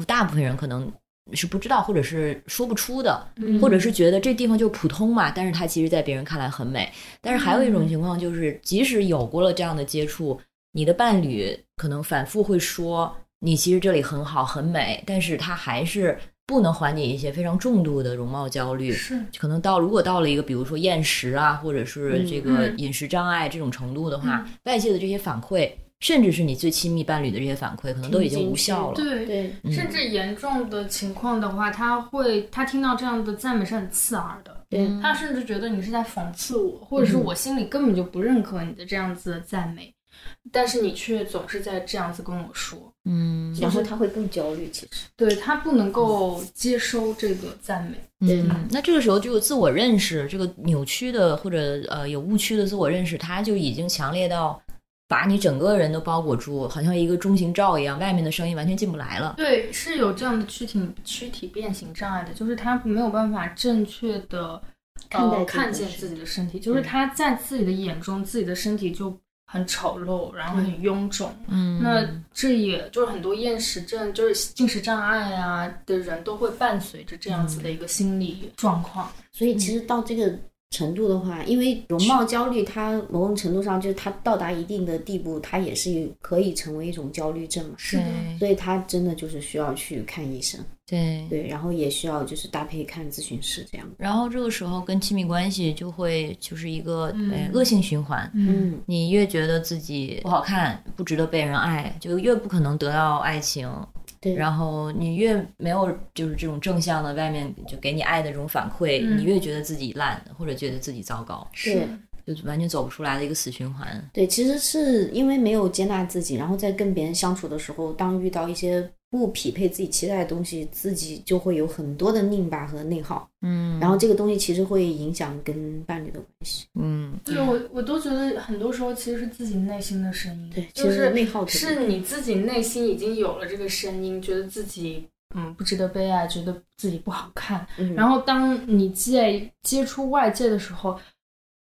大部分人可能。是不知道，或者是说不出的，嗯或者是觉得这地方就普通嘛，但是它其实在别人看来很美。但是还有一种情况就是，即使有过了这样的接触，你的伴侣可能反复会说你其实这里很好很美，但是它还是不能缓解一些非常重度的容貌焦虑。是可能到如果到了一个比如说厌食啊，或者是这个嗯饮食障碍这种程度的话，外界的这些反馈，甚至是你最亲密伴侣的这些反馈，可能都已经无效了。对。对，嗯甚至严重的情况的话，他会他听到这样的赞美是很刺耳的，对他甚至觉得你是在讽刺我，或者是我心里根本就不认可你的这样子的赞美。但是你却总是在这样子跟我说，嗯然后他会更焦虑，其实。对他不能够接收这个赞美。嗯，那这个时候就自我认识这个扭曲的或者呃有误区的自我认识，它就已经强烈到把你整个人都包裹住，好像一个中型罩一样，外面的声音完全进不来了。对，是有这样的躯体躯体变形障碍的，就是他没有办法正确的看待自己的呃看见自己的身体，就是他在自己的眼中，自己的身体就很丑陋，然后很臃肿。嗯那这也就是很多厌食症，就是进食障碍啊的人都会伴随着这样子的一个心理状况。所以其实到这个程度的话，因为容貌焦虑，它某种程度上就是它到达一定的地步，它也是可以成为一种焦虑症嘛。是所以它真的就是需要去看医生，对。对，然后也需要就是搭配看咨询师这样。然后这个时候跟亲密关系就会就是一个嗯呃恶性循环。嗯，嗯，你越觉得自己不好看，不值得被人爱，就越不可能得到爱情。对，然后你越没有就是这种正向的外面就给你爱的这种反馈，嗯你越觉得自己烂或者觉得自己糟糕，是就完全走不出来的一个死循环。对，其实是因为没有接纳自己，然后在跟别人相处的时候，当遇到一些不匹配自己期待的东西，自己就会有很多的拧巴和内耗，嗯。然后这个东西其实会影响跟伴侣的关系。嗯，对我我都觉得很多时候其实是自己内心的声音，对，就是内耗是你自己内心已经有了这个声音，觉得自己嗯不值得被爱，觉得自己不好看。嗯。然后当你在接触外界的时候，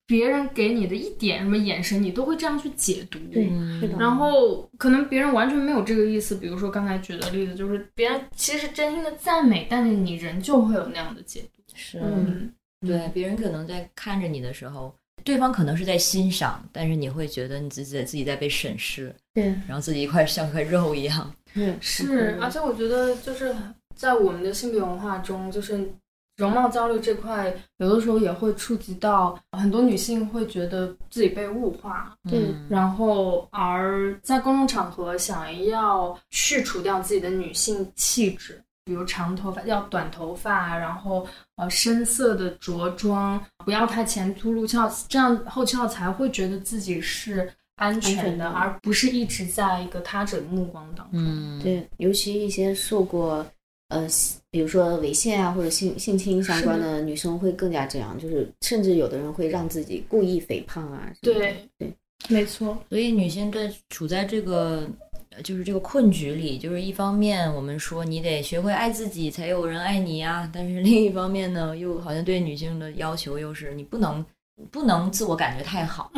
别人给你的一点什么眼神，你都会这样去解读。对嗯是的然后可能别人完全没有这个意思，比如说刚才举的例子，就是别人其实真心的赞美，但是你仍旧会有那样的解读。是，嗯对，别人可能在看着你的时候，对方可能是在欣赏，但是你会觉得你自己自己在被审视，对然后自己一块像块肉一样。对是，而且我觉得就是在我们的性别文化中，就是容貌焦虑这块，有的时候也会触及到很多女性会觉得自己被物化，对嗯然后而在公众场合想要去除掉自己的女性气质。比如长头发要短头发，然后呃深色的着装，不要太前凸露翘，这样后翘才会觉得自己是安全的，安全的而不是一直在一个他者的目光当中。嗯，对，尤其一些受过呃，比如说猥亵啊或者性性侵相关的女生会更加这样，就是甚至有的人会让自己故意肥胖啊。什么的对对，没错，所以女性在处在这个呃就是这个困局里，就是一方面我们说你得学会爱自己，才有人爱你啊，但是另一方面呢，又好像对女性的要求又是你不能不能自我感觉太好，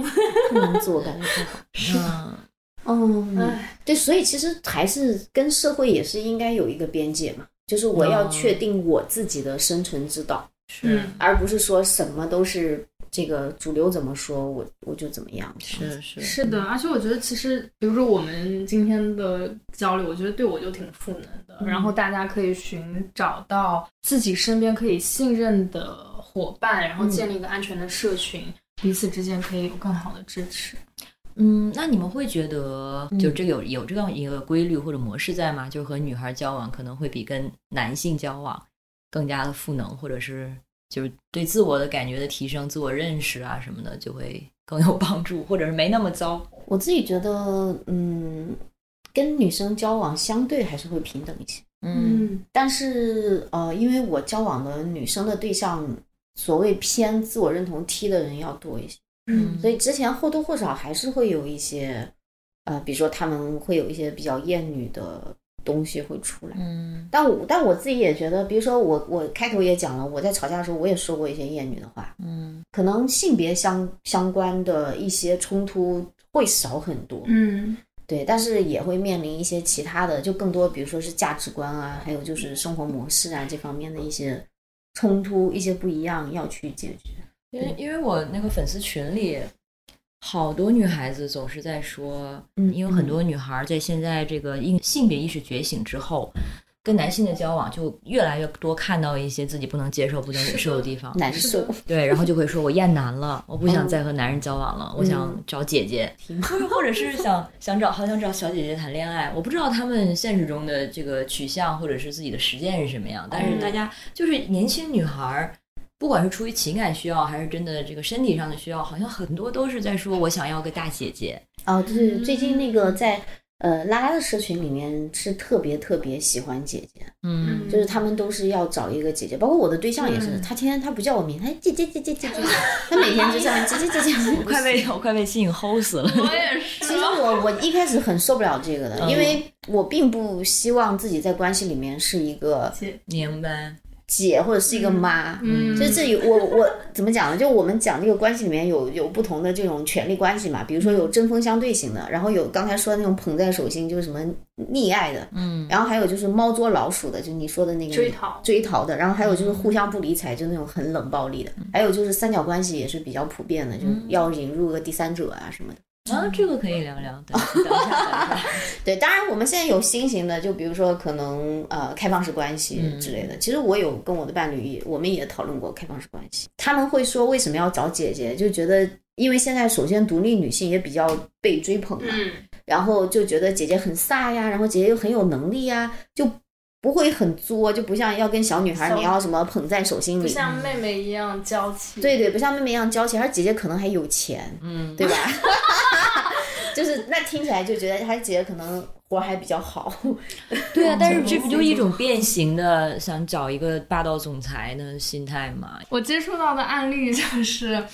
不能自我感觉太好。嗯嗯，唉，对，所以其实还是跟社会也是应该有一个边界嘛，就是我要哦确定我自己的生存之道，是嗯而不是说什么都是这个主流怎么说我我就怎么样。是是是的，而且我觉得其实，比如说我们今天的交流，我觉得对我就挺赋能的。嗯然后大家可以寻找到自己身边可以信任的伙伴，然后嗯建立一个安全的社群，彼此之间可以有更好的支持。嗯，那你们会觉得，嗯就这个有有这样一个规律或者模式在吗？就是和女孩交往可能会比跟男性交往更加的赋能，或者是就是对自我的感觉的提升、自我认识啊什么的，就会更有帮助，或者是没那么糟。我自己觉得，嗯，跟女生交往相对还是会平等一些。嗯但是呃，因为我交往的女生的对象，所谓偏自我认同 T 的人要多一些，嗯所以之前或多或少还是会有一些，呃，比如说他们会有一些比较厌女的东西会出来。嗯但我但我自己也觉得，比如说我我开头也讲了，我在吵架的时候我也说过一些厌女的话，嗯可能性别相相关的一些冲突会少很多，嗯对，但是也会面临一些其他的，就更多，比如说是价值观啊，还有就是生活模式啊这方面的一些冲突，一些不一样要去解决。因为因为我那个粉丝群里，好多女孩子总是在说，嗯因为很多女孩在现在这个性性别意识觉醒之后，跟男性的交往就越来越多看到一些自己不能接受、不能忍受的地方，对，然后就会说我厌男了，我不想嗯再和男人交往了，我想找姐姐，或者或者是 想想找好想找小姐姐谈恋爱。我不知道他们现实中的这个取向或者是自己的实践是什么样，但是大家就是年轻女孩儿不管是出于情感需要，还是真的这个身体上的需要，好像很多都是在说我想要个大姐姐。哦，就是，最近那个在呃拉拉的社群里面是特别特别喜欢姐姐，嗯就是他们都是要找一个姐姐，包括我的对象也是，嗯他天天他不叫我名，他姐姐姐姐姐姐，他每天就这样姐姐姐姐。我快被我快被吸引齁死了。我也是。其实我我一开始很受不了这个的，嗯因为我并不希望自己在关系里面是一个明白，姐或者是一个妈。嗯，就是这有我我怎么讲呢？就我们讲这个关系里面有有不同的这种权力关系嘛，比如说有针锋相对型的，然后有刚才说的那种捧在手心，就是什么溺爱的，嗯然后还有就是猫捉老鼠的，就你说的那个追讨追逃的，然后还有就是互相不理睬，就那种很冷暴力的，还有就是三角关系也是比较普遍的，就是要引入个第三者啊什么的。啊，这个可以聊聊。对，等一下，等一下。对，当然我们现在有新型的，就比如说可能呃开放式关系之类的。其实我有跟我的伴侣也，我们也讨论过开放式关系。他们会说为什么要找姐姐，就觉得因为现在首先独立女性也比较被追捧嘛，嗯，然后就觉得姐姐很飒呀，然后姐姐又很有能力呀，就不会很作，就不像要跟小女孩小你要什么捧在手心里。不像妹妹一样娇气。对对，不像妹妹一样娇气，而姐姐可能还有钱，嗯，对吧？就是那听起来就觉得她姐姐可能活还比较好。对啊，但是这不就一种变形的想找一个霸道总裁的心态吗？我接触到的案例就是，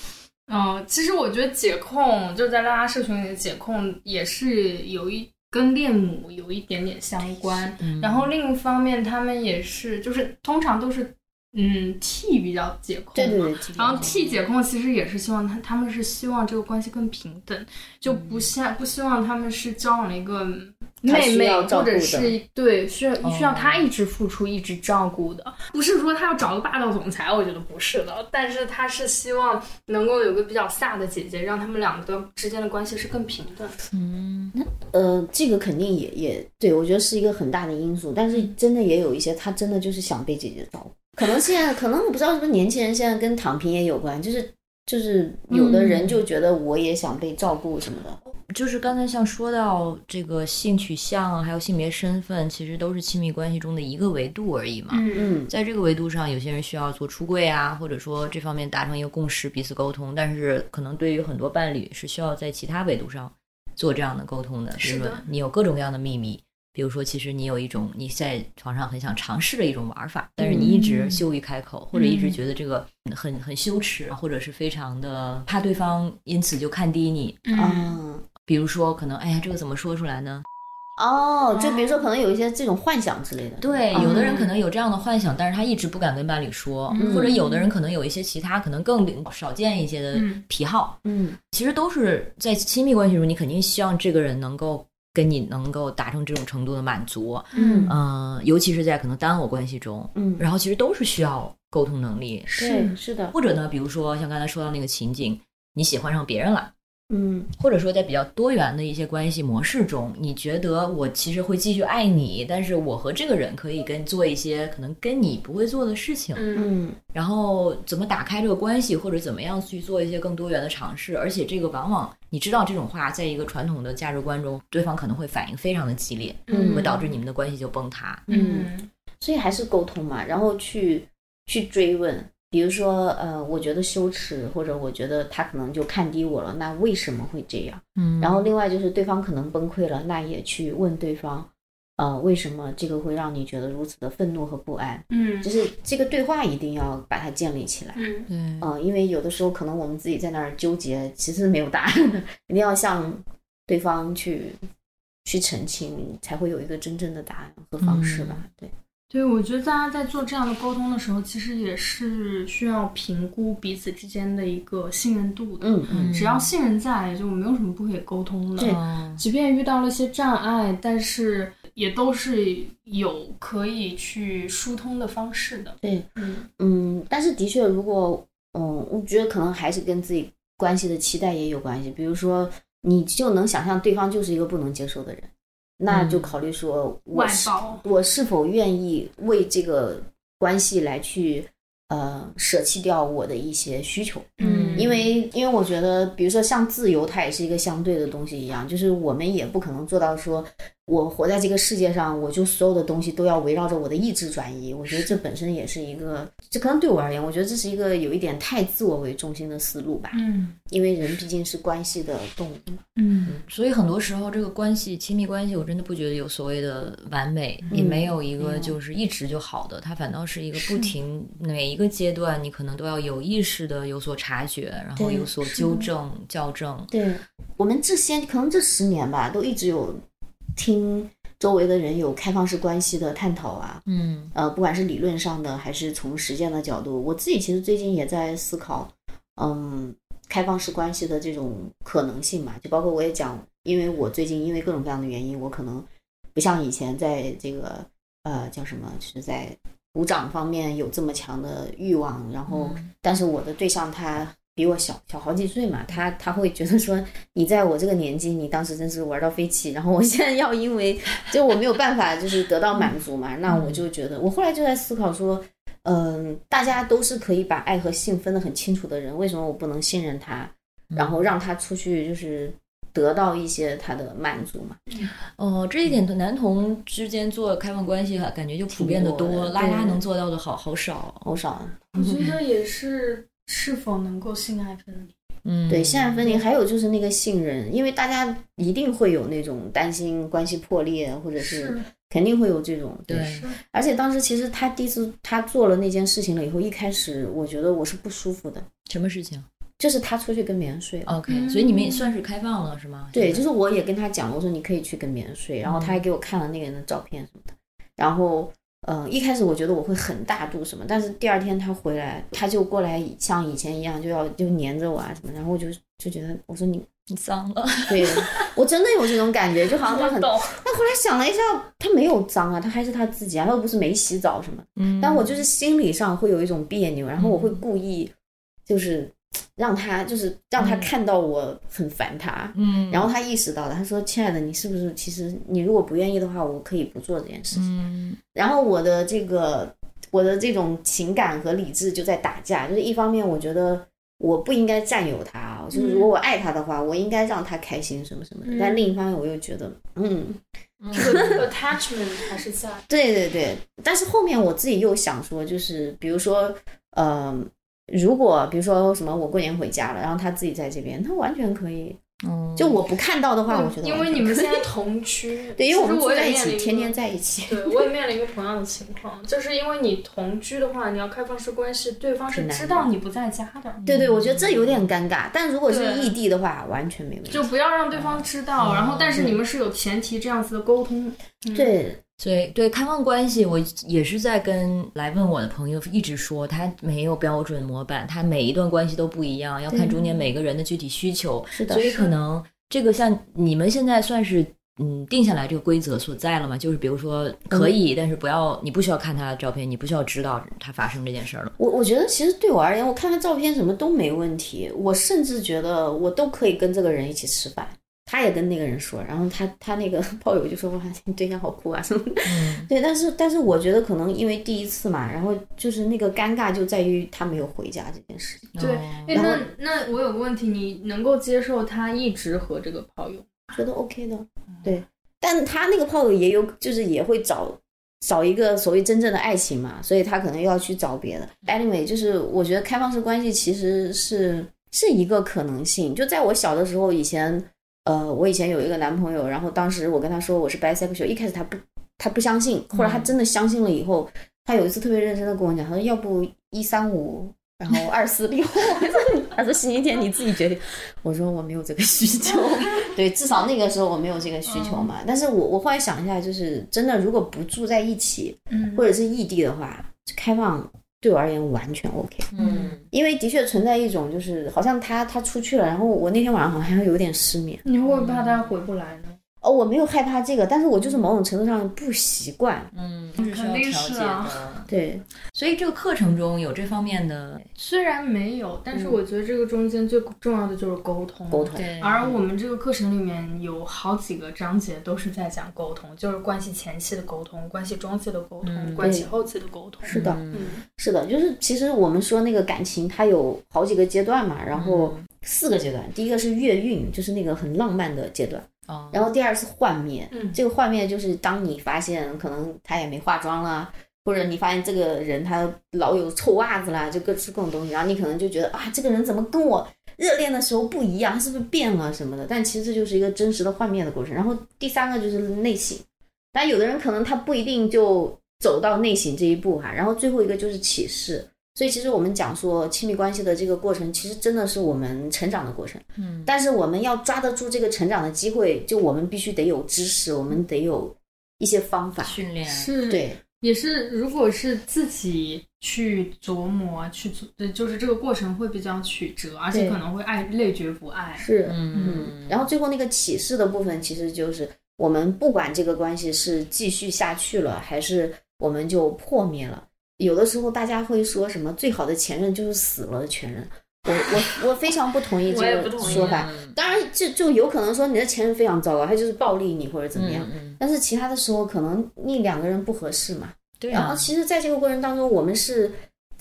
嗯、其实我觉得解控就在拉拉社群里的解控也是有一跟恋母有一点点相关。嗯然后另一方面，他们也是就是通常都是嗯 T 比较解控嘛，对对对，然后 T 解控其实也是希望他他们是希望这个关系更平等，就不像不希望他们是交往了一个他妹妹或者是对需要需要哦。他一直付出一直照顾的，不是说他要找个霸道总裁，我觉得不是的，但是他是希望能够有个比较飒的姐姐，让他们两个之间的关系是更平等嗯，那，呃，这个肯定也也对我觉得是一个很大的因素，但是真的也有一些他真的就是想被姐姐照顾。可能现在可能我不知道是不是年轻人现在跟躺平也有关，就是就是有的人就觉得我也想被照顾什么的。就是刚才像说到这个性取向还有性别身份，其实都是亲密关系中的一个维度而已嘛。嗯嗯在这个维度上，有些人需要做出柜啊，或者说这方面达成一个共识，彼此沟通。但是可能对于很多伴侣是需要在其他维度上做这样的沟通的。比如说是的你有各种各样的秘密，比如说其实你有一种你在床上很想尝试的一种玩法，但是你一直羞于开口，或者一直觉得这个很很羞耻，或者是非常的怕对方因此就看低你。嗯，啊。比如说可能哎呀这个怎么说出来呢？哦，就比如说可能有一些这种幻想之类的。对，嗯有的人可能有这样的幻想，但是他一直不敢跟伴侣说，嗯。或者有的人可能有一些其他可能更少见一些的嗯。癖好，嗯。其实都是在亲密关系中，你肯定希望这个人能够跟你能够达成这种程度的满足，嗯。嗯、尤其是在可能单偶关系中，嗯，然后其实都是需要沟通能力，是，是的，或者呢，比如说像刚才说到那个情景，你喜欢上别人了。嗯。或者说在比较多元的一些关系模式中，你觉得我其实会继续爱你，但是我和这个人可以跟做一些可能跟你不会做的事情，嗯。嗯然后怎么打开这个关系，或者怎么样去做一些更多元的尝试，而且这个往往你知道这种话，在一个传统的价值观中，对方可能会反应非常的激烈，嗯。会导致你们的关系就崩塌。嗯。所以还是沟通嘛，然后去去追问，比如说呃，我觉得羞耻，或者我觉得他可能就看低我了，那为什么会这样？嗯然后另外就是对方可能崩溃了，那也去问对方，呃，为什么这个会让你觉得如此的愤怒和不安？嗯就是这个对话一定要把它建立起来。嗯对，嗯、因为有的时候可能我们自己在那儿纠结，其实没有答案的，一定要向对方去去澄清，才会有一个真正的答案和方式吧。对，对，我觉得大家在做这样的沟通的时候，其实也是需要评估彼此之间的一个信任度的。嗯嗯只要信任在，就没有什么不可以沟通的。对嗯即便遇到了一些障碍，但是也都是有可以去疏通的方式的。对，嗯嗯，但是的确，如果嗯，我觉得可能还是跟自己关系的期待也有关系。比如说，你就能想象对方就是一个不能接受的人，那就嗯考虑说，我是包我是否愿意为这个关系来去呃舍弃掉我的一些需求。嗯因为因为我觉得，比如说像自由，它也是一个相对的东西一样，就是我们也不可能做到说，我活在这个世界上，我就所有的东西都要围绕着我的意志转移。我觉得这本身也是一个，这可能对我而言，我觉得这是一个有一点太自我为中心的思路吧。嗯因为人毕竟是关系的动物嘛。嗯所以很多时候，这个关系、亲密关系，我真的不觉得有所谓的完美，嗯也没有一个就是一直就好的，它反倒是一个不停，每一个阶段你可能都要有意识的有所察觉，然后有所纠正、校正。对我们这些可能这十年吧，都一直有听周围的人有开放式关系的探讨啊。嗯呃，不管是理论上的还是从实践的角度，我自己其实最近也在思考，嗯，开放式关系的这种可能性嘛。就包括我也讲，因为我最近因为各种各样的原因，我可能不像以前在这个呃叫什么，就是在鼓掌方面有这么强的欲望，然后、但是我的对象他比我小小好几岁嘛，他他会觉得说你在我这个年纪，你当时真是玩到飞起，然后我现在要因为就我没有办法就是得到满足嘛，那我就觉得我后来就在思考说，嗯、大家都是可以把爱和性分得很清楚的人，为什么我不能信任他，然后让他出去就是得到一些他的满足嘛？哦，这一点男同之间做开放关系，感觉就普遍的多，的拉拉能做到的好好少。好少。我觉得也是是否能够性爱分离。嗯，对，性爱分离，还有就是那个信任，因为大家一定会有那种担心关系破裂，或者是肯定会有这种对是而且当时其实他第一次他做了那件事情了以后，一开始我觉得我是不舒服的，什么事情就是他出去跟别人睡了。？OK，、嗯所以你们也算是开放了，是吗？对，就是我也跟他讲了，我说你可以去跟别人睡，然后他还给我看了那个人的照片什么的。然后，呃，一开始我觉得我会很大度什么，但是第二天他回来，他就过来像以前一样，就要就黏着我啊什么，然后我就就觉得我说你你脏了。对我真的有这种感觉，就好像他很。但后来想了一下，他没有脏啊，他还是他自己啊，他又不是没洗澡什么。嗯，但我就是心理上会有一种别扭，然后我会故意就是让他就是让他嗯。看到我很烦他，嗯，然后他意识到了，他说：“亲爱的，你是不是其实你如果不愿意的话，我可以不做这件事情。嗯。然后我的这个我的这种情感和理智就在打架，就是一方面我觉得我不应该占有他，就是如果我爱他的话，我应该让他开心什么什么的。嗯。但另一方面我又觉得，嗯，这个 attachment 还是在。对对对，但是后面我自己又想说，就是比如说，呃，如果比如说什么我过年回家了，然后他自己在这边，他完全可以。嗯，就我不看到的话，我觉得因为你们现在同居，对，因为我们在一起，天天在一起。对，我也面临一个同样的情况，就是因为你同居的话，你要开放式关系，对方是知道你不在家的，对对，我觉得这有点尴尬。但如果是异地的话，完全没问题。就不要让对方知道，然后但是你们是有前提这样子的沟通。嗯，对所以对开放关系，我也是在跟来问我的朋友一直说，他没有标准模板，他每一段关系都不一样，要看中间每个人的具体需求。是的所以可能这个像你们现在算是嗯定下来这个规则所在了嘛？就是比如说可以，但是不要，你不需要看他的照片，你不需要知道他发生这件事儿了。我我觉得其实对我而言，我看他照片什么都没问题。我甚至觉得我都可以跟这个人一起吃饭。他也跟那个人说，然后他他那个 炮友就说哇，你对象好酷啊什么的。嗯对，但是但是我觉得可能因为第一次嘛，然后就是那个尴尬就在于他没有回家这件事情。对那那我有个问题，你能够接受他一直和这个炮友？觉得 OK 的，对。但他那个炮友也有，就是也会找找一个所谓真正的爱情嘛，所以他可能又要去找别的。Anyway，就是我觉得开放式关系其实是是一个可能性。就在我小的时候，以前呃，我以前有一个男朋友，然后当时我跟他说我是 bisexual，一开始他不他不相信，后来他真的相信了以后，他有一次特别认真的跟我讲，他说要不一三五。然后 二四六，他说星期天你自己决定。我说我没有这个需求，对，至少那个时候我没有这个需求嘛。但是我我后来想一下，就是真的，如果不住在一起嗯或者是异地的话，开放对我而言完全 OK。嗯因为的确存在一种，就是好像他他出去了，然后我那天晚上好像有点失眠。你会不会怕他回不来呢？哦，我没有害怕这个，但是我就是某种程度上不习惯。嗯，肯定是啊的。对，所以这个课程中有这方面的虽然没有，但是我觉得这个中间最重要的就是沟通。沟通对，而我们这个课程里面有好几个章节都是在讲沟通，就是关系前期的沟通、关系中期的沟通、嗯关系后期的沟通。是的，是的，就是其实我们说那个感情，它有好几个阶段嘛，然后嗯四个阶段，第一个是月运，就是那个很浪漫的阶段。哦，然后第二次幻灭，嗯这个幻灭就是当你发现可能他也没化妆啦，或者你发现这个人他老有臭袜子啦，就各吃各种东西，然后你可能就觉得啊，这个人怎么跟我热恋的时候不一样，他是不是变了什么的？但其实这就是一个真实的幻灭的过程。然后第三个就是内省，但有的人可能他不一定就走到内省这一步哈。然后最后一个就是启示。所以其实我们讲说亲密关系的这个过程，其实真的是我们成长的过程。嗯，但是我们要抓得住这个成长的机会，就我们必须得有知识，我们得有一些方法。训练是，对，也是，如果是自己去琢磨、去做，对，就是这个过程会比较曲折，而且可能会爱累觉不爱。是，嗯然后最后那个启示的部分，其实就是我们不管这个关系是继续下去了，还是我们就破灭了。有的时候大家会说什么最好的前任就是死了的前任，我我我非常不同意这个说法。嗯当然，就就有可能说你的前任非常糟糕，他就是暴力你或者怎么样。嗯，但是其他的时候，可能你两个人不合适嘛。对啊，然后其实，在这个过程当中，我们是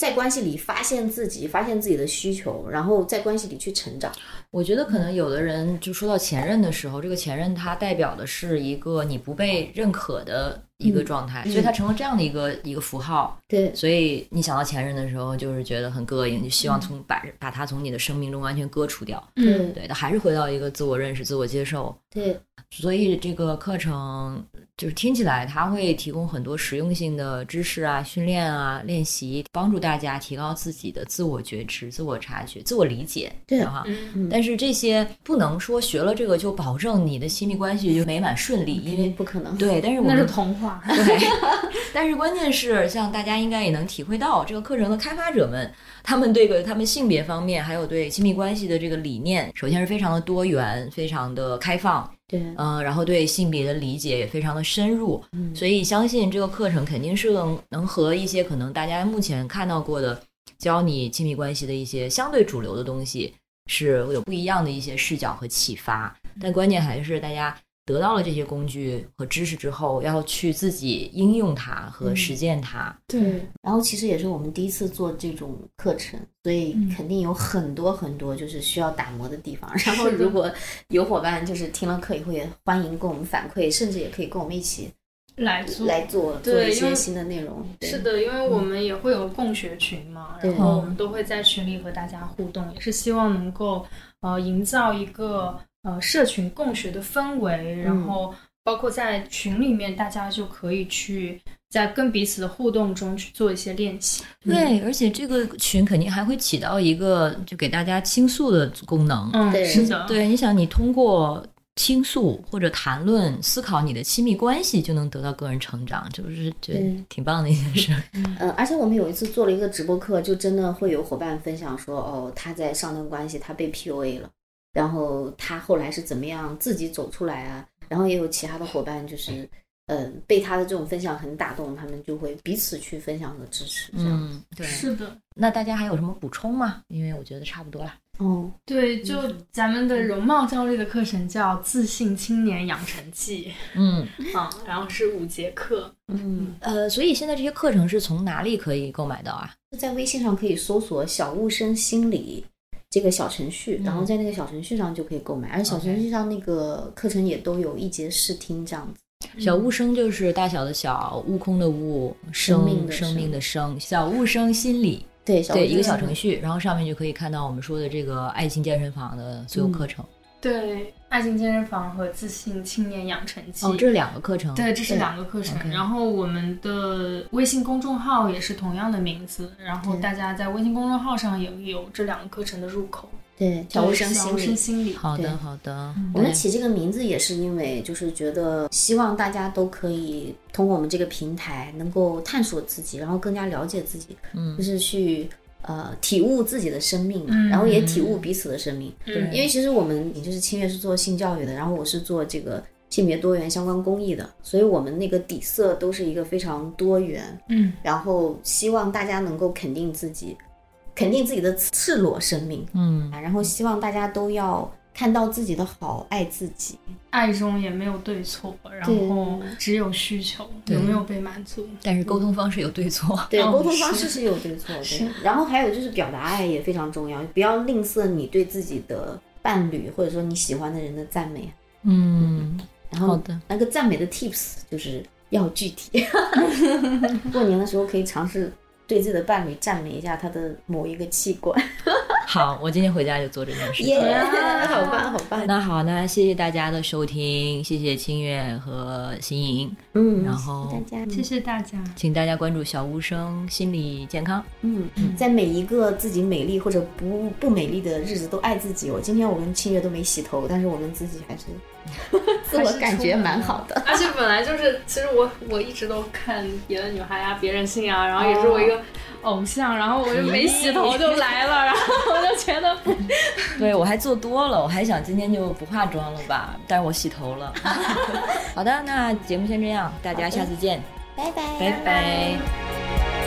在关系里发现自己，发现自己的需求，然后在关系里去成长。我觉得可能有的人就说到前任的时候，这个前任他代表的是一个你不被认可的一个状态，嗯所以他成了这样的一个一个符号。对，所以你想到前任的时候，就是觉得很膈应，就希望从把把他从你的生命中完全割除掉。嗯，对，他还是回到一个自我认识、自我接受。对，所以这个课程就是听起来，它会提供很多实用性的知识啊、训练啊、练习，帮助大家提高自己的自我觉知、自我察觉、自我理解。对哈。嗯，但是这些不能说学了这个就保证你的亲密关系就美满顺利，因为不可能。对，但是我那是们童话。对，但是关键是，像大家应该也能体会到，这个课程的开发者们，他们这个他们性别方面，还有对亲密关系的这个理念，首先是非常的多元，非常的开放，对，嗯、然后对性别的理解也非常的深入，嗯所以相信这个课程肯定是能能和一些可能大家目前看到过的教你亲密关系的一些相对主流的东西是有不一样的一些视角和启发，但关键还是大家。得到了这些工具和知识之后，要去自己应用它和实践它。对，然后其实也是我们第一次做这种课程，所以嗯肯定有很多很多就是需要打磨的地方。然后如果有伙伴就是听了课以后，也欢迎跟我们反馈，甚至也可以跟我们一起来做来做做对因为一些新的内容。是的，因为我们也会有共学群嘛，对然后我们都会在群里和大家互动，也是希望能够呃营造一个呃社群共学的氛围，然后包括在群里面，大家就可以去在跟彼此的互动中去做一些练习。对，而且这个群肯定还会起到一个就给大家倾诉的功能。嗯，对是的，对，你想，你通过倾诉或者谈论、思考你的亲密关系，就能得到个人成长，这不是觉得对挺棒的一件事。嗯，而且我们有一次做了一个直播课，就真的会有伙伴分享说，哦，他在上段关系他被 PUA 了，然后他后来是怎么样自己走出来啊？然后也有其他的伙伴就是，呃，被他的这种分享很打动，他们就会彼此去分享和支持，这样。嗯，对。是的，那大家还有什么补充吗？因为我觉得差不多了。哦，对，就咱们的容貌焦虑的课程叫《自信青年养成记嗯，》啊，然后是五节课。嗯，呃，所以现在这些课程是从哪里可以购买到啊？在微信上可以搜索“小物生心理”这个小程序，然后在那个小程序上就可以购买，而且小程序上那个课程也都有一节试听这样子。小悟生就是大小的小，悟空的悟，生命的生命的生，小悟生心理。对，对，一个小程序，然后上面就可以看到我们说的这个爱情健身房的所有课程。对，爱情健身房和自信青年养成记。哦，这是两个课程。对，这是两个课程。然后我们的微信公众号也是同样的名字，然后大家在微信公众号上也有这两个课程的入口。对小物生小物生心理。心理。好的，好的。我们起这个名字也是因为，就是觉得希望大家都可以通过我们这个平台，能够探索自己，然后更加了解自己，嗯就是去呃体悟自己的生命嘛，嗯。然后也体悟彼此的生命。嗯。因为其实我们，也就是清月是做性教育的，然后我是做这个性别多元相关公益的，所以我们那个底色都是一个非常多元，嗯。然后希望大家能够肯定自己，肯定自己的赤裸生命，嗯，然后希望大家都要看到自己的好，爱自己。爱中也没有对错，然后只有需求，有没有被满足？但是沟通方式有对错。对，哦沟通方式是有对错的。然后还有就是表达爱也非常重要，不要吝啬你对自己的伴侣或者说你喜欢的人的赞美。嗯，然后好的，那个赞美的 tips 就是要具体。过年的时候可以尝试对自己的伴侣赞美一下他的某一个器官。好，我今天回家就做这件事情。耶，好棒 好棒。那好，那谢谢大家的收听，谢谢清月和新颖，嗯，然后谢谢大家，谢谢大家。请大家关注小无声心理健康。嗯，在每一个自己美丽或者不不美丽的日子都爱自己。我今天我跟清月都没洗头，但是我们自己还是 自我感觉蛮好的。而且本来就是，其实我我一直都看别的女孩啊、别人信啊，然后也是我一个偶像，然后我就没洗头就来了，然后我就觉得对我还做多了，我还想今天就不化妆了吧，但是我洗头了。好的，那节目先这样，大家下次见，拜拜，拜拜